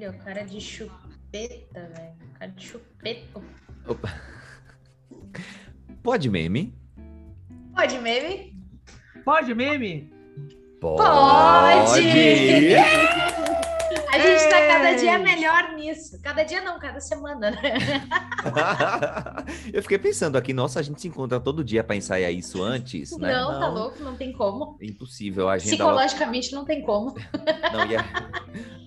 Olha, o cara de chupeta, velho. O cara de chupeta. Opa. Pode meme? Pode meme? Pode meme? Pode! A gente tá cada dia melhor nisso. Cada dia não, cada semana, né? eu fiquei pensando aqui, nossa, a gente se encontra todo dia para ensaiar isso antes, né? Não, tá louco, não tem como. Impossível. A agenda Psicologicamente não tem como. Não, e a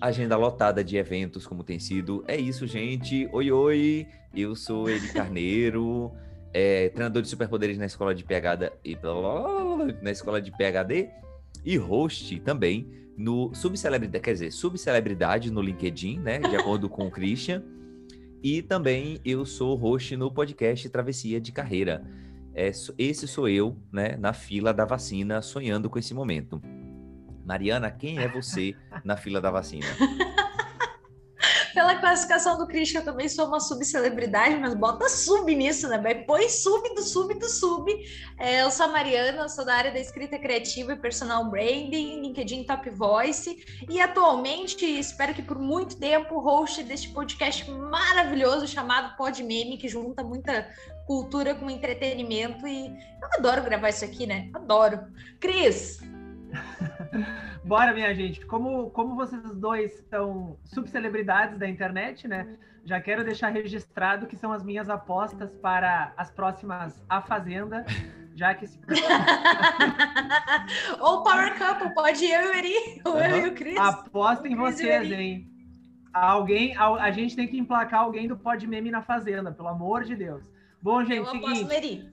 agenda lotada de eventos, como tem sido. É isso, gente. Oi, oi. Eu sou Eli Carneiro, é, treinador de superpoderes na escola de PHD e na escola de PHD e host também no subcelebridade, quer dizer, subcelebridade no LinkedIn, né, de acordo com o Christian. E também eu sou host no podcast Travessia de Carreira. É, esse sou eu, né, na fila da vacina, sonhando com esse momento. Mariana, quem é você na fila da vacina? Pela classificação do Christian, eu também sou uma subcelebridade, mas bota sub nisso, né? Põe sub do sub do sub. É, eu sou a Mariana, sou da área da escrita criativa e personal branding, LinkedIn Top Voice, e atualmente, espero que por muito tempo, host deste podcast maravilhoso chamado Pod Meme, que junta muita cultura com entretenimento, e eu adoro gravar isso aqui, né? Adoro. Cris, Bora, minha gente. Como, como vocês dois são subcelebridades da internet, né? Já quero deixar registrado que são as minhas apostas para as próximas A Fazenda, já que se. Ou Power Couple, pode eu e o Eri, ou eu e o Cris. Aposta em vocês, hein? Alguém, a, a, gente tem que emplacar alguém do Pod Meme na Fazenda, pelo amor de Deus. Bom, gente, eu seguinte. Aposto no Eri.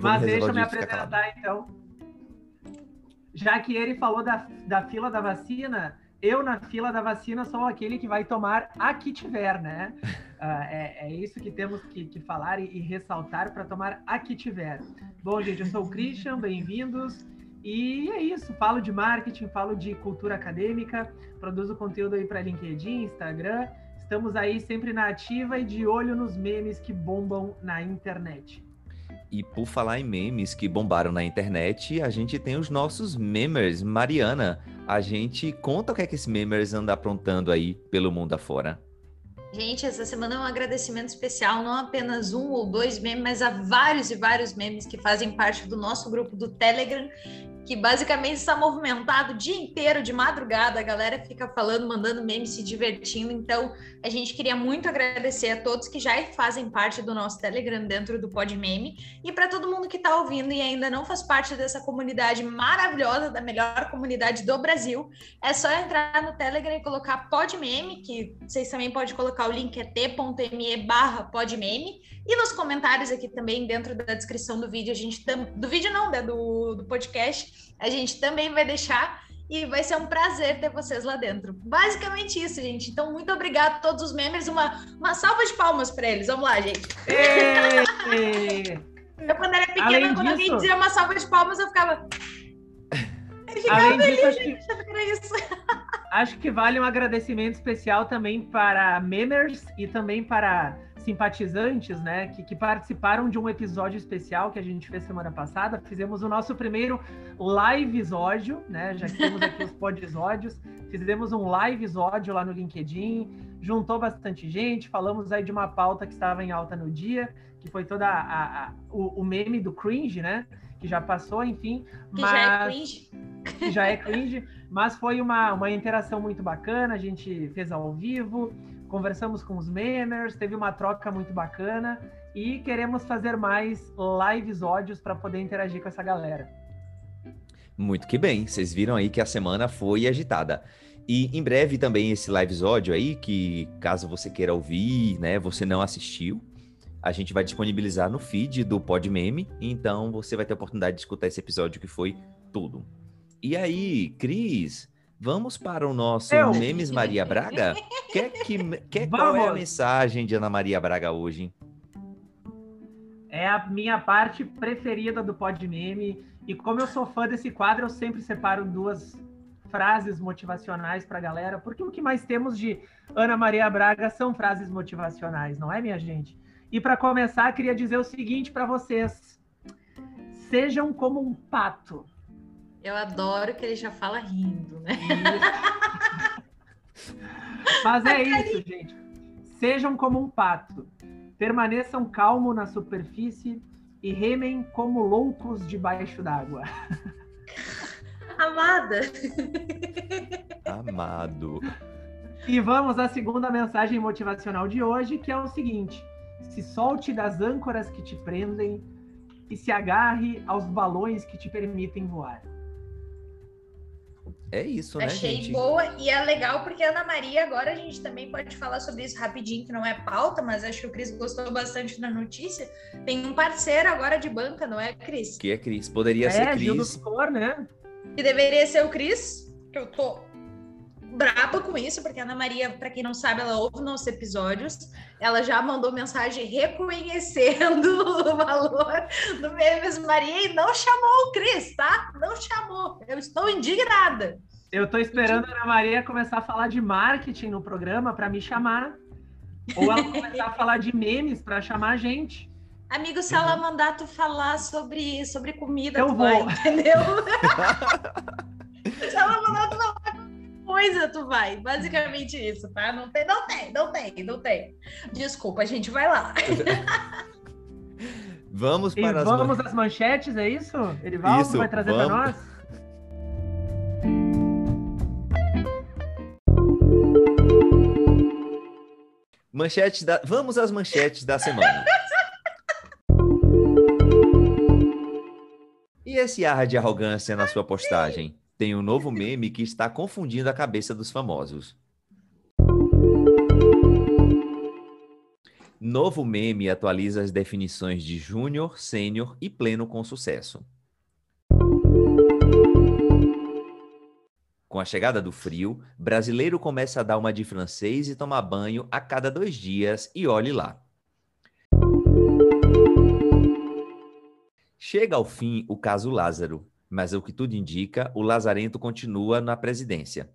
Mas deixa eu me apresentar, então já que ele falou da, da fila da vacina, eu na fila da vacina sou aquele que vai tomar a que tiver, né? Uh, é, é, isso que temos que, que falar e, e ressaltar para tomar a que tiver. Bom, gente, eu sou o Christian, bem-vindos. E é isso, falo de marketing, falo de cultura acadêmica, produzo conteúdo aí para LinkedIn, Instagram. Estamos aí sempre na ativa e de olho nos memes que bombam na internet. E por falar em memes que bombaram na internet, a gente tem os nossos memers. Mariana, a gente conta o que é que esses memers andam aprontando aí pelo mundo afora. Gente, essa semana é um agradecimento especial, não apenas um ou dois memes, mas a vários e vários memes que fazem parte do nosso grupo do Telegram que basicamente está movimentado o dia inteiro, de madrugada, a galera fica falando, mandando memes, se divertindo. Então, a gente queria muito agradecer a todos que já fazem parte do nosso Telegram dentro do Pod Meme e para todo mundo que está ouvindo e ainda não faz parte dessa comunidade maravilhosa, da melhor comunidade do Brasil, é só entrar no Telegram e colocar Pod Meme, que vocês também podem colocar o link é t.me barra podmeme e nos comentários aqui também dentro da descrição do vídeo, a gente tam... do vídeo não, né, do, do podcast, a gente também vai deixar e vai ser um prazer ter vocês lá dentro. Basicamente isso, gente. Então, muito obrigado a todos os membros. Uma, uma salva de palmas para eles. Vamos lá, gente. eu, quando era pequena, Além quando disso... alguém dizia uma salva de palmas, eu ficava. Eu ficava Além feliz, disso, acho que... isso. acho que vale um agradecimento especial também para members e também para simpatizantes, né, que, que, participaram de um episódio especial que a gente fez semana passada. Fizemos o nosso primeiro live episódio, né, já que temos aqui os podisódios. Fizemos um live episódio lá no LinkedIn, juntou bastante gente, falamos aí de uma pauta que estava em alta no dia, que foi toda a, a, o, o, meme do cringe, né, que já passou, enfim. Que mas... já é cringe. Que já é cringe, mas foi uma, uma interação muito bacana, a gente fez ao vivo, conversamos com os memers, teve uma troca muito bacana e queremos fazer mais lives ódios para poder interagir com essa galera. Muito que bem, vocês viram aí que a semana foi agitada. E em breve também esse live ódio aí, que caso você queira ouvir, né, você não assistiu, a gente vai disponibilizar no feed do Podmeme, então você vai ter a oportunidade de escutar esse episódio que foi tudo. E aí, Cris, Vamos para o nosso Eu. Memes Maria Braga? quer que, quer qual é a mensagem de Ana Maria Braga hoje? É a minha parte preferida do Pod Meme. E como eu sou fã desse quadro, eu sempre separo duas frases motivacionais para a galera, porque o que mais temos de Ana Maria Braga são frases motivacionais, não é, minha gente? E para começar, queria dizer o seguinte para vocês: sejam como um pato. Eu adoro que ele já fala rindo, né? Mas é isso, gente. Sejam como um pato. Permaneçam calmo na superfície e remem como loucos debaixo d'água. Amada. Amado. E vamos à segunda mensagem motivacional de hoje, que é o seguinte: se solte das âncoras que te prendem e se agarre aos balões que te permitem voar. É isso, né, Achei gente? boa e é legal porque a Ana Maria agora a gente também pode falar sobre isso rapidinho, que não é pauta, mas acho que o Cris gostou bastante da notícia. Tem um parceiro agora de banca, não é, Cris? Que é Cris. Poderia é, ser Gil do Cris. Né? Que deveria ser o Cris, que eu tô braba com isso, porque a Ana Maria, para quem não sabe, ela ouve nossos episódios. Ela já mandou mensagem reconhecendo o valor do Memes Maria e não chamou o Cris, tá? Não chamou. Eu estou indignada. Eu tô esperando a Ana Maria começar a falar de marketing no programa para me chamar. Ou ela começar a falar de memes para chamar a gente. Amigo, se ela mandar tu falar sobre, sobre comida, Eu tu vou. vai, entendeu? se ela mandar tu falar coisa, tu vai. Basicamente isso, tá? Não tem, não tem, não tem, não tem. Desculpa, a gente vai lá. Vamos E para as vamos às manchetes, é isso? Erivaldo Isso, vai trazer para nós? manchetes da... Vamos às manchetes da semana. E esse ar de arrogância na sua postagem? Tem um novo meme que está confundindo a cabeça dos famosos. Novo meme atualiza as definições de júnior, sênior e pleno com sucesso. Com a chegada do frio, brasileiro começa a dar uma de francês e tomar banho a cada dois dias e olhe lá. Chega ao fim o caso Lázaro, mas o que tudo indica, o Lazarento continua na presidência.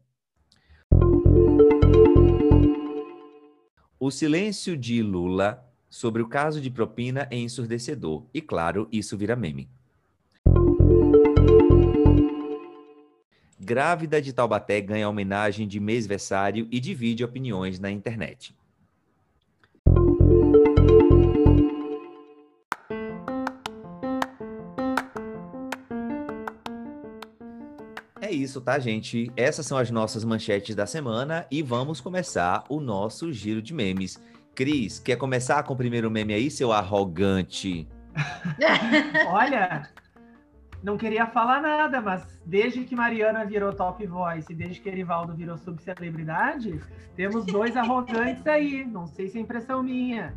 O silêncio de Lula sobre o caso de propina é ensurdecedor, e claro, isso vira meme. Grávida de Taubaté ganha homenagem de mêsversário e divide opiniões na internet. Isso, tá, gente? Essas são as nossas manchetes da semana e vamos começar o nosso giro de memes. Cris, quer começar com o primeiro meme aí, seu arrogante? Olha, não queria falar nada, mas desde que Mariana virou top voice desde que Erivaldo virou subcelebridade, temos dois arrogantes aí. Não sei se é impressão minha.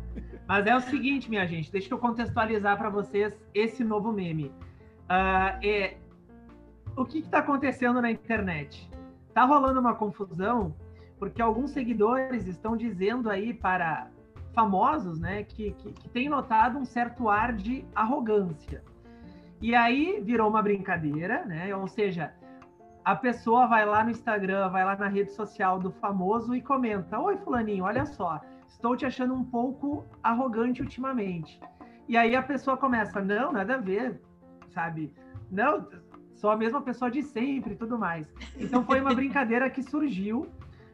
Mas é o seguinte, minha gente, deixa eu contextualizar para vocês esse novo meme. Ah, é, o que está acontecendo na internet? Tá rolando uma confusão porque alguns seguidores estão dizendo aí para famosos, né, que, que, que tem notado um certo ar de arrogância. E aí virou uma brincadeira, né? Ou seja, a pessoa vai lá no Instagram, vai lá na rede social do famoso e comenta: Oi, Fulaninho, olha só, estou te achando um pouco arrogante ultimamente. E aí a pessoa começa: Não, nada a ver, sabe? Não, sou a mesma pessoa de sempre e tudo mais. Então foi uma brincadeira que surgiu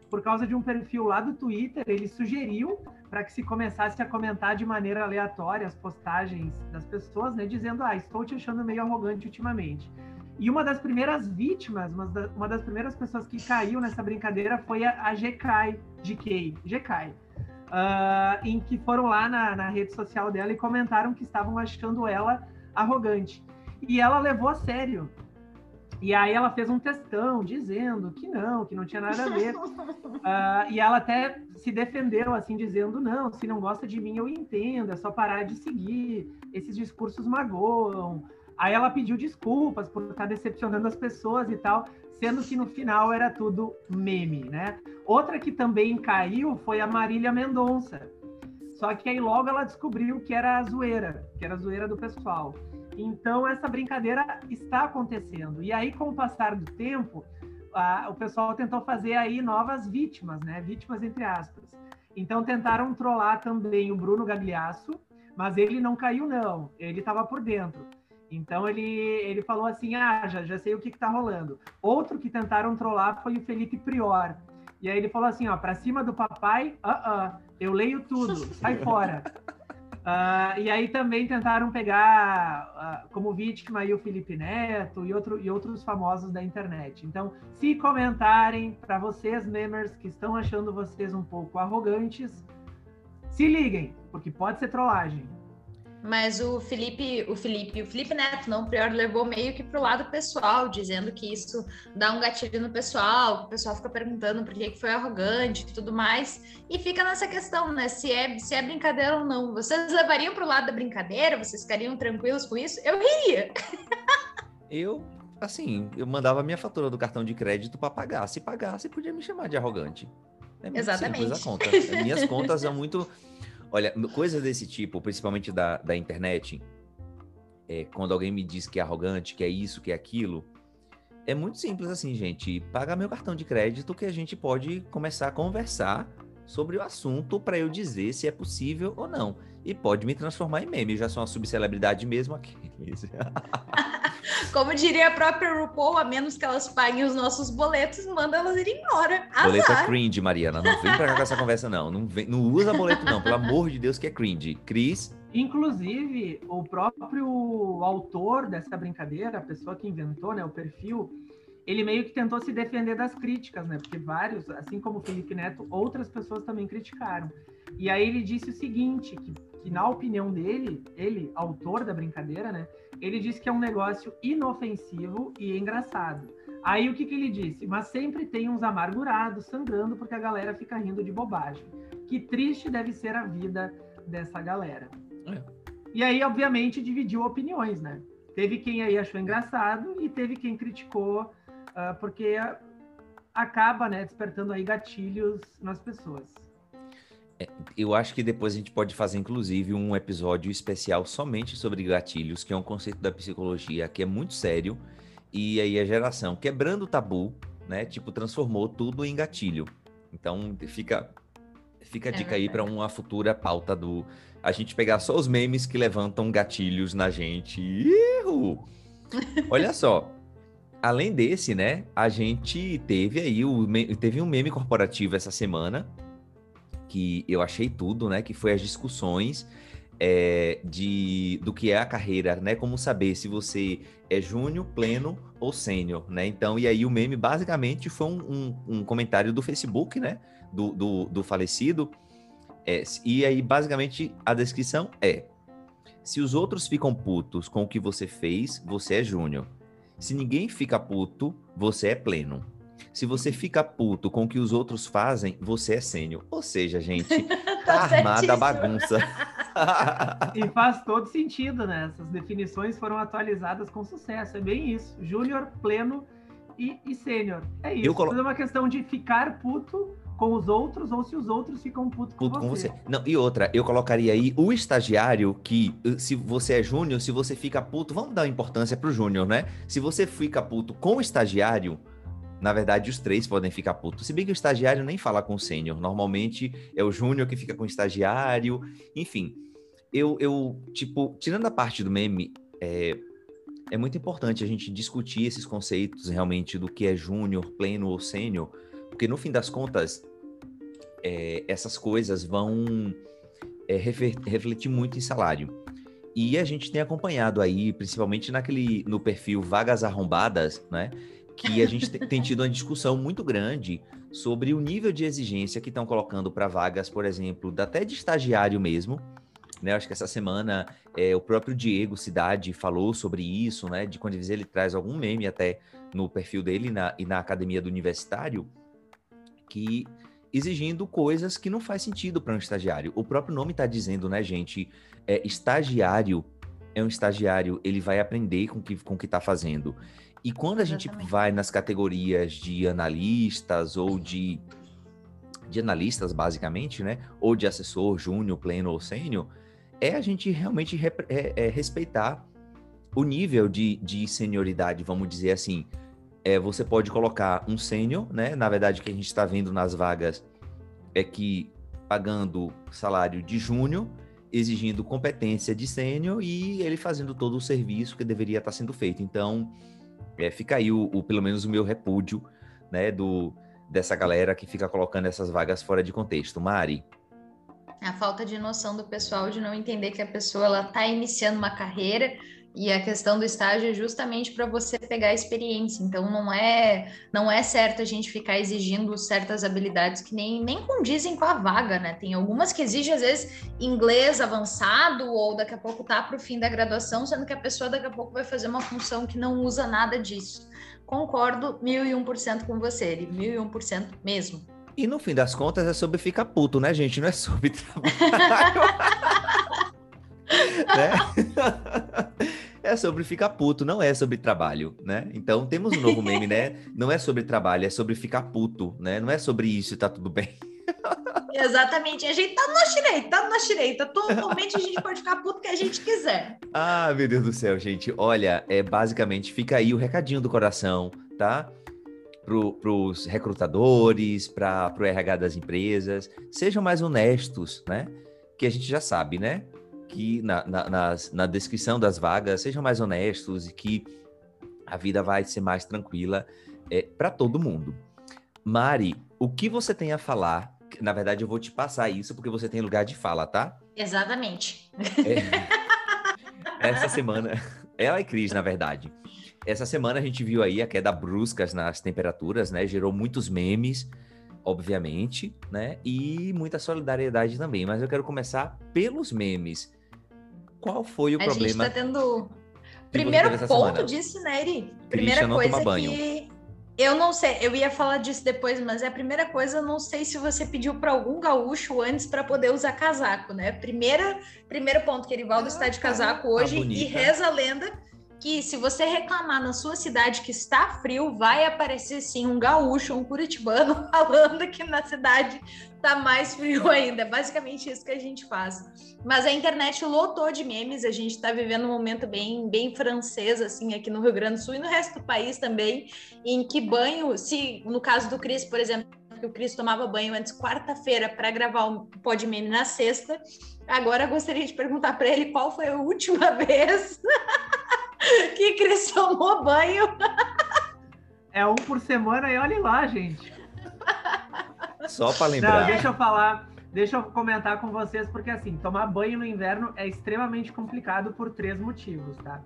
por causa de um perfil lá do Twitter. Ele sugeriu para que se começasse a comentar de maneira aleatória as postagens das pessoas, né, dizendo: "Ah, estou te achando meio arrogante ultimamente". E uma das primeiras vítimas, uma, da, uma das primeiras pessoas que caiu nessa brincadeira foi a, GK, GK, GK, uh, em que foram lá na, na rede social dela e comentaram que estavam achando ela arrogante. E ela levou a sério. E aí ela fez um textão dizendo que não, que não tinha nada a ver. Uh, e ela até se defendeu, assim, dizendo, não, se não gosta de mim, eu entendo, é só parar de seguir, esses discursos magoam. Aí ela pediu desculpas por estar decepcionando as pessoas e tal, sendo que no final era tudo meme, né? Outra que também caiu foi a Marília Mendonça. Só que aí logo ela descobriu que era a zoeira, que era a zoeira do pessoal. Então, essa brincadeira está acontecendo. E aí, com o passar do tempo, a, o pessoal tentou fazer aí novas vítimas, né? Vítimas entre aspas. Então, tentaram trollar também o Bruno Gagliasso, mas ele não caiu, não. Ele estava por dentro. Então, ele, ele falou assim, ah, já, já sei o que está rolando. Outro que tentaram trollar foi o Felipe Prior, E aí ele falou assim, ó, pra cima do papai, uh -uh, eu leio tudo, sai fora. Uh, e aí também tentaram pegar uh, como vítima aí o Felipe Neto e, outro, e outros famosos da internet. Então, se comentarem para vocês, memers, que estão achando vocês um pouco arrogantes, se liguem, porque pode ser trollagem. Mas o Felipe, o Felipe, o Felipe Neto, não, o Prior levou meio que pro lado pessoal, dizendo que isso dá um gatilho no pessoal, o pessoal fica perguntando por que, foi arrogante e tudo mais, e fica nessa questão, né? Se é, se é brincadeira ou não. Vocês levariam pro lado da brincadeira? Vocês ficariam tranquilos com isso? Eu riria. Eu, assim, eu mandava minha fatura do cartão de crédito para pagar. Se pagasse, podia me chamar de arrogante. É Exatamente. a conta. Minhas contas são muito Olha, coisas desse tipo, principalmente da, da internet, é, quando alguém me diz que é arrogante, que é isso, que é aquilo, é muito simples assim, gente. Paga meu cartão de crédito que a gente pode começar a conversar sobre o assunto para eu dizer se é possível ou não. E pode me transformar em meme. Eu já sou uma subcelebridade mesmo aqui. Como diria a própria RuPaul, a menos que elas paguem os nossos boletos, manda elas ir embora. Azar. Boleto é cringe, Mariana. Não vem pra cá com essa conversa, não. Não, vem, não usa boleto, não. Pelo amor de Deus, que é cringe. Cris? Inclusive, o próprio autor dessa brincadeira, a pessoa que inventou né, o perfil, ele meio que tentou se defender das críticas, né? Porque vários, assim como o Felipe Neto, outras pessoas também criticaram. E aí ele disse o seguinte, que, que na opinião dele, ele, autor da brincadeira, né? Ele disse que é um negócio inofensivo e engraçado. Aí o que, que ele disse? Mas sempre tem uns amargurados sangrando porque a galera fica rindo de bobagem. Que triste deve ser a vida dessa galera. É. E aí, obviamente, dividiu opiniões, né? Teve quem aí achou engraçado e teve quem criticou, uh, porque acaba, né, despertando aí gatilhos nas pessoas. É, eu acho que depois a gente pode fazer, inclusive, um episódio especial somente sobre gatilhos, que é um conceito da psicologia que é muito sério. E aí a geração, quebrando o tabu, né? Tipo, transformou tudo em gatilho. Então fica, fica a é dica aí para uma futura pauta do. A gente pegar só os memes que levantam gatilhos na gente. Ihu! Olha só. Além desse, né? A gente teve aí o teve um meme corporativo essa semana que eu achei tudo, né? Que foi as discussões é, de do que é a carreira, né? Como saber se você é júnior, pleno ou sênior, né? Então, e aí o meme basicamente foi um, um, um comentário do Facebook, né? Do, do, do falecido. É, e aí, basicamente, a descrição é: se os outros ficam putos com o que você fez, você é júnior. Se ninguém fica puto, você é pleno. Se você fica puto com o que os outros fazem, você é sênior. Ou seja, gente, tá, tá armada a bagunça. e faz todo sentido, né? Essas definições foram atualizadas com sucesso. É bem isso. Júnior, pleno e, e sênior. É isso. Colo... É uma questão de ficar puto com os outros ou se os outros ficam puto com, puto você. com você. Não, e outra, eu colocaria aí o estagiário que, eh, se você é júnior, se você fica puto, vamos dar importância pro júnior, né? Se você fica puto com o estagiário, na verdade, os três podem ficar putos. Se bem que o estagiário nem fala com o sênior. Normalmente é o júnior que fica com o estagiário. Enfim, eu, eu tipo, tirando a parte do meme, é, é muito importante a gente discutir esses conceitos realmente do que é júnior, pleno ou sênior, porque no fim das contas, é, essas coisas vão é, refletir muito em salário. E a gente tem acompanhado aí, principalmente naquele no perfil Vagas Arrombadas, né? Que a gente tem tido uma discussão muito grande sobre o nível de exigência que estão colocando para vagas, por exemplo, até de estagiário mesmo. Né, acho que essa semana é, o próprio Diego Cidade falou sobre isso, né? De quando ele traz algum meme até no perfil dele na, e na academia do universitário, que exigindo coisas que não faz sentido para um estagiário. O próprio nome está dizendo, né, gente? É, estagiário é um estagiário, ele vai aprender com que, com o que está fazendo. E quando a gente vai nas categorias de analistas ou de, de analistas, basicamente, né? Ou de assessor, júnior, pleno ou sênior, é a gente realmente é, é respeitar o nível de, de senioridade, vamos dizer assim. É, você pode colocar um sênior, né? Na verdade, o que a gente está vendo nas vagas é que pagando salário de júnior, exigindo competência de sênior e ele fazendo todo o serviço que deveria estar tá sendo feito. Então, é, fica aí o, o, pelo menos o meu repúdio, né, do, dessa galera que fica colocando essas vagas fora de contexto. Mari. A falta de noção do pessoal de não entender que a pessoa ela está iniciando uma carreira e a questão do estágio é justamente para você pegar a experiência. Então não é não é certo a gente ficar exigindo certas habilidades que nem, nem condizem com a vaga, né? Tem algumas que exigem às vezes inglês avançado ou daqui a pouco tá para o fim da graduação, sendo que a pessoa daqui a pouco vai fazer uma função que não usa nada disso. Concordo mil e um por cento com você, mil e um por cento mesmo. E no fim das contas é sobre ficar puto, né, gente? Não é sobre trabalho. né? é sobre ficar puto, não é sobre trabalho, né? Então temos um novo meme, né? Não é sobre trabalho, é sobre ficar puto, né? Não é sobre isso e tá tudo bem. Exatamente, a gente tá no nosso direito, tá no nosso direito. Totalmente a gente pode ficar puto que a gente quiser. Ah, meu Deus do céu, gente. Olha, é basicamente fica aí o recadinho do coração, tá? Para os recrutadores, para o RH das empresas, sejam mais honestos, né? Que a gente já sabe, né? Que na, na, nas, na descrição das vagas sejam mais honestos e que a vida vai ser mais tranquila é, para todo mundo. Mari, o que você tem a falar? Na verdade, eu vou te passar isso porque você tem lugar de fala, tá? Exatamente. É, essa semana, ela e Cris, na verdade. Essa semana a gente viu aí a queda bruscas nas temperaturas, né? Gerou muitos memes obviamente, né? E muita solidariedade também. Mas eu quero começar pelos memes. Qual foi o a problema? A gente tá tendo. Primeiro ponto disso, né, Eri? Primeira coisa que. Eu não sei, eu ia falar disso depois, mas é a primeira coisa, eu não sei se você pediu para algum gaúcho antes para poder usar casaco, né? Primeira, primeiro ponto que Erivaldo ah, está de tá. casaco tá, hoje tá e reza a lenda que se você reclamar na sua cidade que está frio, vai aparecer sim um gaúcho, um curitibano falando que na cidade tá mais frio ainda. É basicamente isso que a gente faz. Mas a internet lotou de memes, a gente está vivendo um momento bem, bem francês, assim, aqui no Rio Grande do Sul e no resto do país também, em que banho, se no caso do Cris, por exemplo, que o Cris tomava banho antes quarta-feira para gravar o um pod meme na sexta. Agora gostaria de perguntar para ele qual foi a última vez que Cris tomou banho. É um por semana e olhe lá, gente. Só para lembrar. Não, deixa eu falar, deixa eu comentar com vocês, porque assim, tomar banho no inverno é extremamente complicado por três motivos, tá?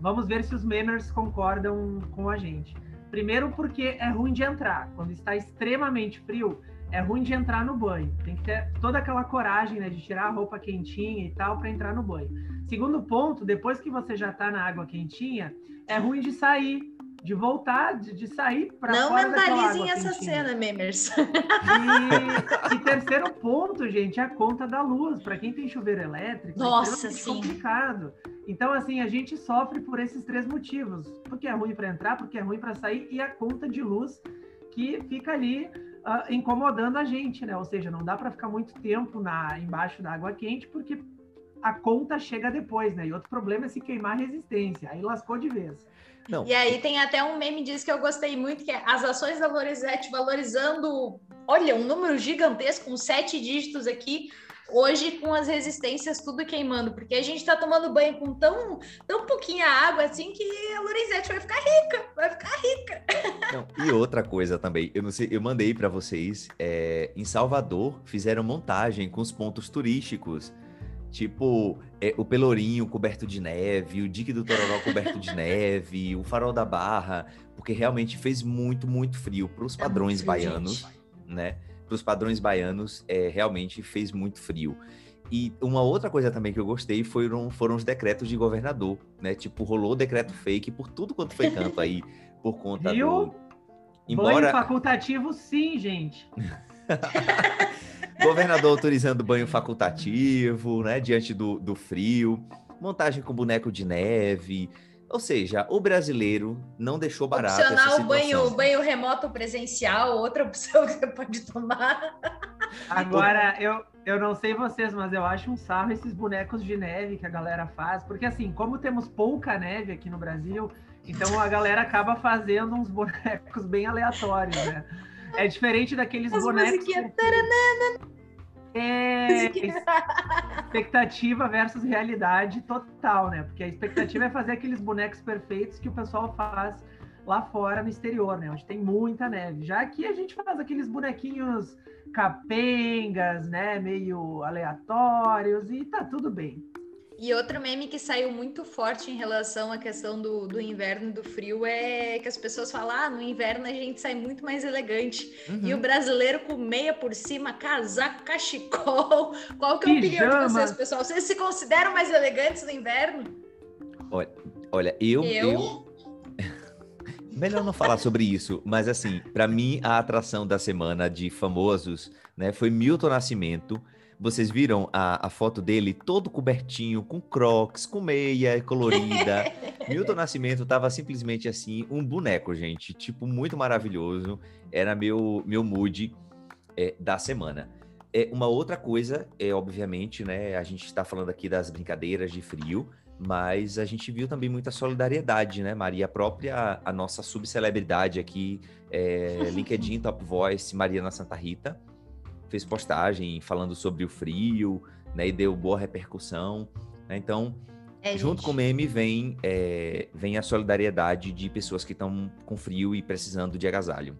Vamos ver se os memers concordam com a gente. Primeiro, porque é ruim de entrar. Quando está extremamente frio, é ruim de entrar no banho. Tem que ter toda aquela coragem né, de tirar a roupa quentinha e tal para entrar no banho. Segundo ponto, depois que você já está na água quentinha, é ruim de sair, de voltar, de, de sair para Não mentalizem essa quentinha. cena, memers. E, e, terceiro ponto, gente, é a conta da luz. Para quem tem chuveiro elétrico, é Nossa, é sim. complicado. Então, assim, a gente sofre por esses três motivos. Porque é ruim para entrar, porque é ruim para sair e a conta de luz que fica ali uh, incomodando a gente, né? Ou seja, não dá para ficar muito tempo na embaixo da água quente, porque a conta chega depois, né? E outro problema é se queimar resistência. Aí lascou de vez. Não. E aí tem até um meme disso que eu gostei muito, que é as ações da Lorenzetti valorizando, olha, um número gigantesco, com sete dígitos aqui, hoje com as resistências tudo queimando, porque a gente está tomando banho com tão, tão pouquinha água assim que a Lorenzetti vai ficar rica, vai ficar rica. Não, e outra coisa também, eu não sei, eu mandei para vocês, é, em Salvador fizeram montagem com os pontos turísticos. Tipo, é, o Pelourinho coberto de neve, o Dique do Tororó coberto de neve, o Farol da Barra, porque realmente fez muito, muito frio para os padrões é baianos, gente. né? Para os padrões baianos, é, realmente fez muito frio. E uma outra coisa também que eu gostei foram, foram os decretos de governador, né? Tipo, rolou decreto fake por tudo quanto foi canto aí, por conta Viu? do... Embora... Banho facultativo, sim, gente. Governador autorizando banho facultativo, né? Diante do, do frio, montagem com boneco de neve. Ou seja, o brasileiro não deixou barato. Opcional banho, banho remoto presencial, outra opção que você pode tomar. Agora, eu, eu não sei vocês, mas eu acho um sarro esses bonecos de neve que a galera faz, porque assim, como temos pouca neve aqui no Brasil, então a galera acaba fazendo uns bonecos bem aleatórios, né? É diferente daqueles As bonecos. É expectativa versus realidade total, né? Porque a expectativa é fazer aqueles bonecos perfeitos que o pessoal faz lá fora no exterior, né? Onde tem muita neve. Já que a gente faz aqueles bonequinhos capengas, né? Meio aleatórios e tá tudo bem. E outro meme que saiu muito forte em relação à questão do, do inverno e do frio é que as pessoas falam: ah, no inverno a gente sai muito mais elegante. Uhum. E o brasileiro com meia por cima, casaco, cachecol. Qual que é a opinião de vocês, pessoal? Vocês se consideram mais elegantes no inverno? Olha, olha eu, eu... eu... Melhor não falar sobre isso, mas assim, para mim a atração da semana de famosos, né, foi Milton Nascimento vocês viram a, a foto dele todo cobertinho, com crocs, com meia colorida. Milton Nascimento tava simplesmente assim, um boneco, gente. Tipo, muito maravilhoso. Era meu, meu mood é, da semana. É, uma outra coisa, é obviamente, né? A gente está falando aqui das brincadeiras de frio, mas a gente viu também muita solidariedade, né, Maria? A própria, a nossa subcelebridade aqui, é, LinkedIn Top Voice, Mariana Santa Rita, fez postagem falando sobre o frio, né? E deu boa repercussão. Né? Então, é, junto gente. com o meme vem, é, vem a solidariedade de pessoas que estão com frio e precisando de agasalho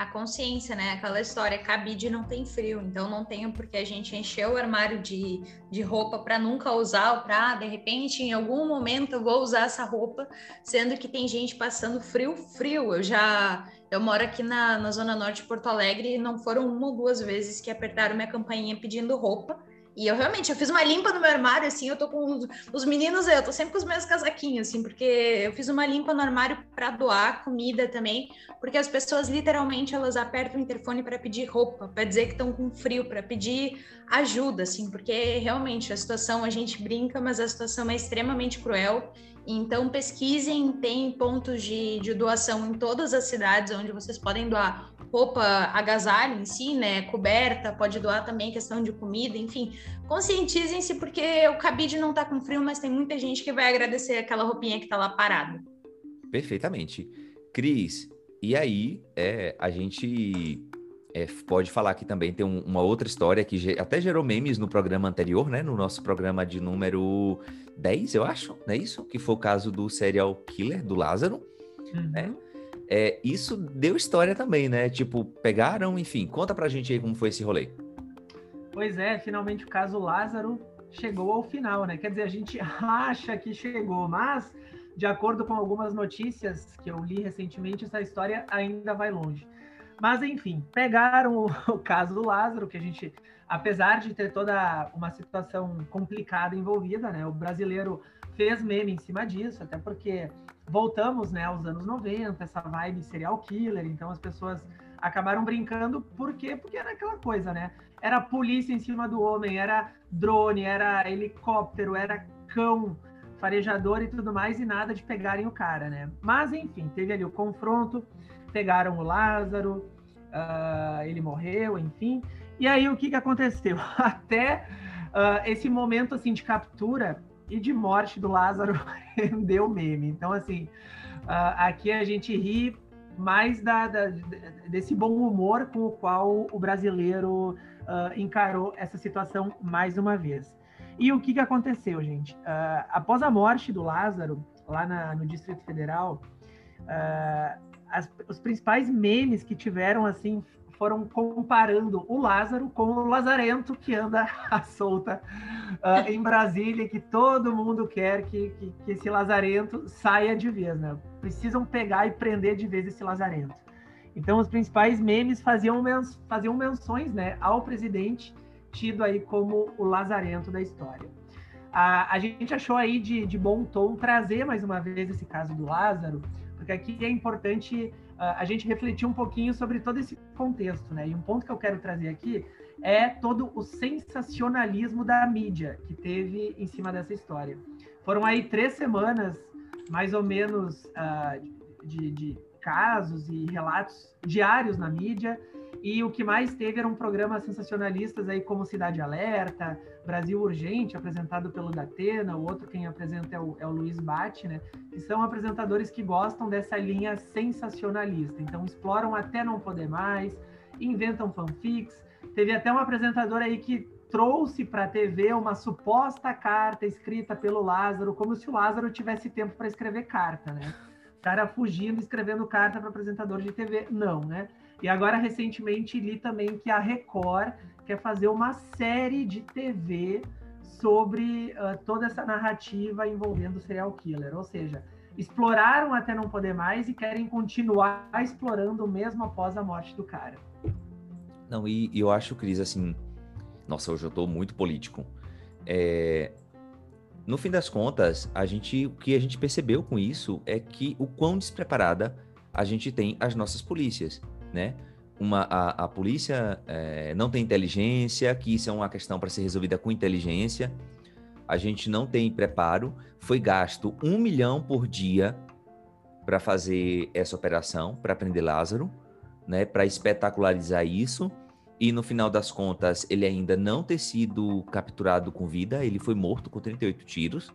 a consciência, né? Aquela história, cabide não tem frio, então não tenho porque a gente encheu o armário de, de roupa para nunca usar, ou para de repente em algum momento eu vou usar essa roupa, sendo que tem gente passando frio, frio. Eu já eu moro aqui na, na zona norte de Porto Alegre e não foram uma ou duas vezes que apertaram minha campainha pedindo roupa. E eu realmente, eu fiz uma limpa no meu armário, assim, eu tô com os, os meninos, eu tô sempre com os meus casaquinhos, assim, porque eu fiz uma limpa no armário para doar comida também, porque as pessoas literalmente elas apertam o interfone para pedir roupa, para dizer que estão com frio, para pedir ajuda, assim, porque realmente a situação a gente brinca, mas a situação é extremamente cruel. Então pesquisem, tem pontos de, de doação em todas as cidades onde vocês podem doar roupa, agasalho em si, né? Coberta, pode doar também questão de comida, enfim. Conscientizem-se porque o cabide não tá com frio, mas tem muita gente que vai agradecer aquela roupinha que tá lá parada. Perfeitamente. Cris, e aí é, a gente é, pode falar que também tem um, uma outra história que até gerou memes no programa anterior, né? No nosso programa de número 10, eu acho, não é isso? Que foi o caso do serial killer, do Lázaro, né? uhum. né? É, isso deu história também, né? Tipo, pegaram, enfim, conta pra gente aí como foi esse rolê. Pois é, finalmente o caso Lázaro chegou ao final, né? Quer dizer, a gente acha que chegou, mas de acordo com algumas notícias que eu li recentemente, essa história ainda vai longe. Mas enfim, pegaram o, o caso do Lázaro, que a gente, apesar de ter toda uma situação complicada envolvida, né? O brasileiro fez meme em cima disso, até porque voltamos né, aos anos 90, essa vibe serial killer, então as pessoas acabaram brincando, por quê? Porque era aquela coisa, né? Era polícia em cima do homem, era drone, era helicóptero, era cão farejador e tudo mais, e nada de pegarem o cara, né? Mas, enfim, teve ali o confronto, pegaram o Lázaro, uh, ele morreu, enfim. E aí, o que, que aconteceu? Até uh, esse momento, assim, de captura, e de morte do Lázaro rendeu meme. Então, assim, uh, aqui a gente ri mais da, da, desse bom humor com o qual o brasileiro uh, encarou essa situação mais uma vez. E o que, que aconteceu, gente? Uh, após a morte do Lázaro, lá na, no Distrito Federal, as, os principais memes que tiveram, assim, foram comparando o Lázaro com o Lazarento que anda à solta uh, em Brasília, que todo mundo quer que, que, que, esse Lazarento saia de vez, né? Precisam pegar e prender de vez esse Lazarento. Então, os principais memes faziam, mens faziam menções né, ao presidente, tido aí como o Lazarento da história. A, a gente achou aí de, de bom tom trazer mais uma vez esse caso do Lázaro, porque aqui é importante a gente refletir um pouquinho sobre todo esse contexto, né? E um ponto que eu quero trazer aqui é todo o sensacionalismo da mídia que teve em cima dessa história. Foram aí três semanas, mais ou menos, uh, de, de casos e relatos diários na mídia, e o que mais teve eram programas sensacionalistas aí como Cidade Alerta, Brasil Urgente, apresentado pelo Datena, o outro quem apresenta é o, é o Luiz Bate, né? Que são apresentadores que gostam dessa linha sensacionalista. Então exploram até não poder mais, inventam fanfics. Teve até um apresentador aí que trouxe para a TV uma suposta carta escrita pelo Lázaro, como se o Lázaro tivesse tempo para escrever carta, né? cara fugindo, escrevendo carta para apresentador de TV. Não, né? E agora, recentemente, li também que a Record quer fazer uma série de TV sobre uh, toda essa narrativa envolvendo o serial killer. Ou seja, exploraram até não poder mais e querem continuar explorando mesmo após a morte do cara. Não, e, e eu acho, Cris, assim. Nossa, hoje eu tô muito político. É, no fim das contas, a gente, o que a gente percebeu com isso é que o quão despreparada a gente tem as nossas polícias, né? Uma, a, a polícia é, não tem inteligência, que isso é uma questão para ser resolvida com inteligência. A gente não tem preparo. Foi gasto um milhão por dia para fazer essa operação, para prender Lázaro, né? Para espetacularizar isso e no final das contas ele ainda não ter sido capturado com vida, ele foi morto com 38 tiros,